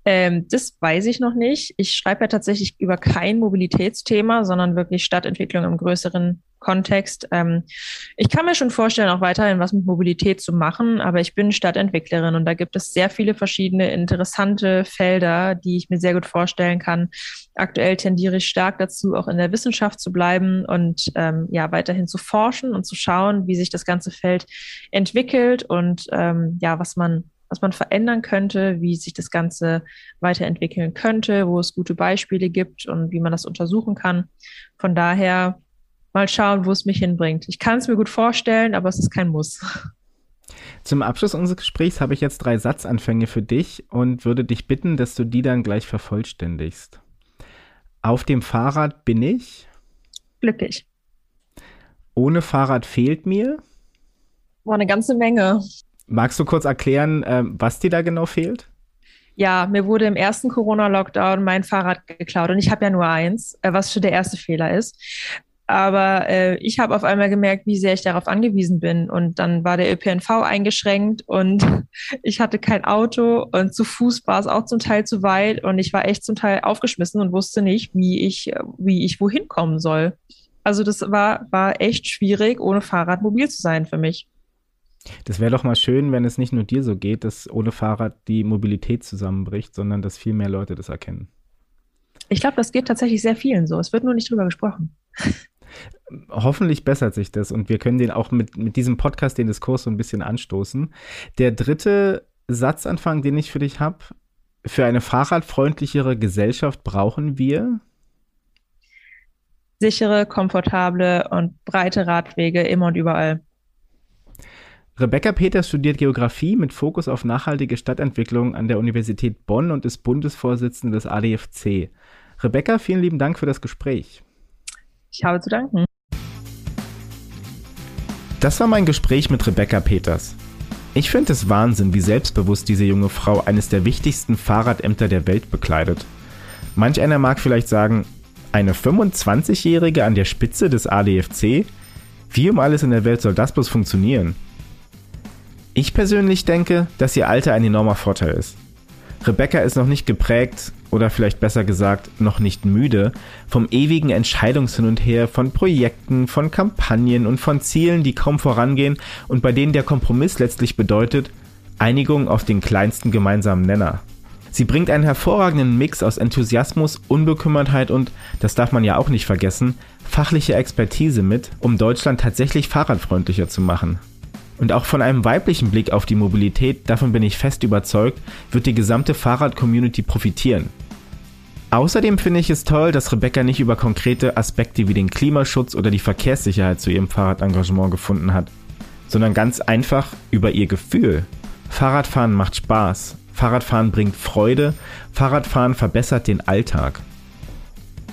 Ähm, das weiß ich noch nicht. Ich schreibe ja tatsächlich über kein Mobilitätsthema, sondern wirklich Stadtentwicklung im größeren Kontext. Ähm, ich kann mir schon vorstellen, auch weiterhin was mit Mobilität zu machen, aber ich bin Stadtentwicklerin und da gibt es sehr viele verschiedene interessante Felder, die ich mir sehr gut vorstellen kann. Aktuell tendiere ich stark dazu, auch in der Wissenschaft zu bleiben und ähm, ja weiterhin zu forschen und zu schauen, wie sich das ganze Feld entwickelt und ähm, ja, was man was man verändern könnte, wie sich das Ganze weiterentwickeln könnte, wo es gute Beispiele gibt und wie man das untersuchen kann. Von daher mal schauen, wo es mich hinbringt. Ich kann es mir gut vorstellen, aber es ist kein Muss. Zum Abschluss unseres Gesprächs habe ich jetzt drei Satzanfänge für dich und würde dich bitten, dass du die dann gleich vervollständigst. Auf dem Fahrrad bin ich glücklich. Ohne Fahrrad fehlt mir. War eine ganze Menge. Magst du kurz erklären, äh, was dir da genau fehlt? Ja, mir wurde im ersten Corona-Lockdown mein Fahrrad geklaut und ich habe ja nur eins, äh, was schon der erste Fehler ist. Aber äh, ich habe auf einmal gemerkt, wie sehr ich darauf angewiesen bin. Und dann war der ÖPNV eingeschränkt und (laughs) ich hatte kein Auto und zu Fuß war es auch zum Teil zu weit und ich war echt zum Teil aufgeschmissen und wusste nicht, wie ich, wie ich wohin kommen soll. Also das war, war echt schwierig, ohne Fahrrad mobil zu sein für mich. Das wäre doch mal schön, wenn es nicht nur dir so geht, dass ohne Fahrrad die Mobilität zusammenbricht, sondern dass viel mehr Leute das erkennen. Ich glaube, das geht tatsächlich sehr vielen so. Es wird nur nicht drüber gesprochen. (laughs) Hoffentlich bessert sich das und wir können den auch mit, mit diesem Podcast den Diskurs so ein bisschen anstoßen. Der dritte Satzanfang, den ich für dich habe, für eine fahrradfreundlichere Gesellschaft brauchen wir sichere, komfortable und breite Radwege immer und überall. Rebecca Peters studiert Geografie mit Fokus auf nachhaltige Stadtentwicklung an der Universität Bonn und ist Bundesvorsitzende des ADFC. Rebecca, vielen lieben Dank für das Gespräch. Ich habe zu danken. Das war mein Gespräch mit Rebecca Peters. Ich finde es Wahnsinn, wie selbstbewusst diese junge Frau eines der wichtigsten Fahrradämter der Welt bekleidet. Manch einer mag vielleicht sagen, eine 25-Jährige an der Spitze des ADFC? Wie um alles in der Welt soll das bloß funktionieren? Ich persönlich denke, dass ihr Alter ein enormer Vorteil ist. Rebecca ist noch nicht geprägt oder vielleicht besser gesagt noch nicht müde vom ewigen Entscheidungshin und Her von Projekten, von Kampagnen und von Zielen, die kaum vorangehen und bei denen der Kompromiss letztlich bedeutet Einigung auf den kleinsten gemeinsamen Nenner. Sie bringt einen hervorragenden Mix aus Enthusiasmus, Unbekümmertheit und, das darf man ja auch nicht vergessen, fachliche Expertise mit, um Deutschland tatsächlich fahrradfreundlicher zu machen. Und auch von einem weiblichen Blick auf die Mobilität, davon bin ich fest überzeugt, wird die gesamte Fahrrad-Community profitieren. Außerdem finde ich es toll, dass Rebecca nicht über konkrete Aspekte wie den Klimaschutz oder die Verkehrssicherheit zu ihrem Fahrradengagement gefunden hat, sondern ganz einfach über ihr Gefühl. Fahrradfahren macht Spaß, Fahrradfahren bringt Freude, Fahrradfahren verbessert den Alltag.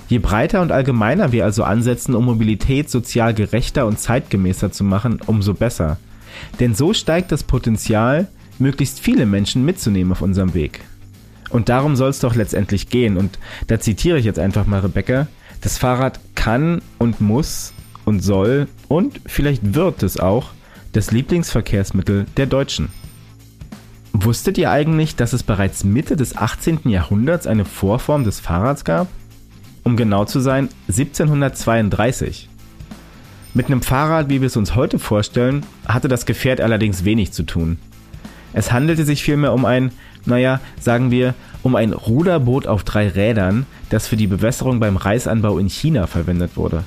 Je breiter und allgemeiner wir also ansetzen, um Mobilität sozial gerechter und zeitgemäßer zu machen, umso besser. Denn so steigt das Potenzial, möglichst viele Menschen mitzunehmen auf unserem Weg. Und darum soll es doch letztendlich gehen. Und da zitiere ich jetzt einfach mal Rebecca. Das Fahrrad kann und muss und soll und vielleicht wird es auch das Lieblingsverkehrsmittel der Deutschen. Wusstet ihr eigentlich, dass es bereits Mitte des 18. Jahrhunderts eine Vorform des Fahrrads gab? Um genau zu sein, 1732. Mit einem Fahrrad, wie wir es uns heute vorstellen, hatte das Gefährt allerdings wenig zu tun. Es handelte sich vielmehr um ein, naja, sagen wir, um ein Ruderboot auf drei Rädern, das für die Bewässerung beim Reisanbau in China verwendet wurde.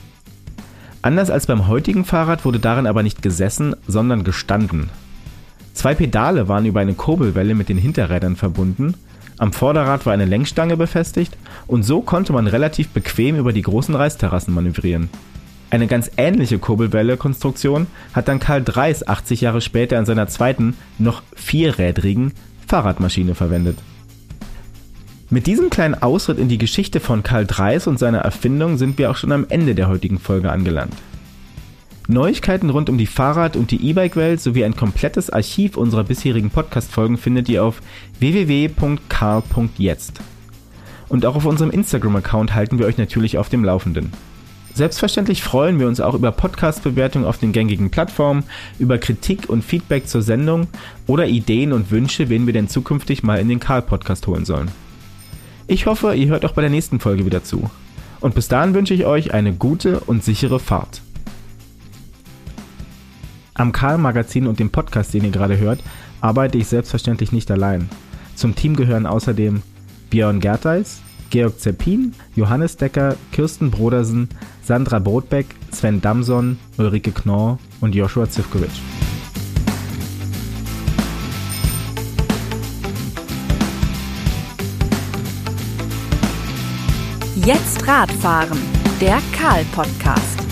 Anders als beim heutigen Fahrrad wurde darin aber nicht gesessen, sondern gestanden. Zwei Pedale waren über eine Kurbelwelle mit den Hinterrädern verbunden, am Vorderrad war eine Lenkstange befestigt und so konnte man relativ bequem über die großen Reisterrassen manövrieren. Eine ganz ähnliche Kurbelwelle-Konstruktion hat dann Karl Dreis 80 Jahre später in seiner zweiten, noch vierrädrigen Fahrradmaschine verwendet. Mit diesem kleinen Ausritt in die Geschichte von Karl Dreis und seiner Erfindung sind wir auch schon am Ende der heutigen Folge angelangt. Neuigkeiten rund um die Fahrrad- und die E-Bike-Welt sowie ein komplettes Archiv unserer bisherigen Podcast-Folgen findet ihr auf www.karl.jetzt. Und auch auf unserem Instagram-Account halten wir euch natürlich auf dem Laufenden. Selbstverständlich freuen wir uns auch über Podcast-Bewertungen auf den gängigen Plattformen, über Kritik und Feedback zur Sendung oder Ideen und Wünsche, wen wir denn zukünftig mal in den Karl-Podcast holen sollen. Ich hoffe, ihr hört auch bei der nächsten Folge wieder zu. Und bis dahin wünsche ich euch eine gute und sichere Fahrt. Am Karl-Magazin und dem Podcast, den ihr gerade hört, arbeite ich selbstverständlich nicht allein. Zum Team gehören außerdem Björn Gerteis, Georg Zeppin, Johannes Decker, Kirsten Brodersen, Sandra Brotbeck, Sven Damson, Ulrike Knorr und Joshua Zivkovic. Jetzt Radfahren, der Karl-Podcast.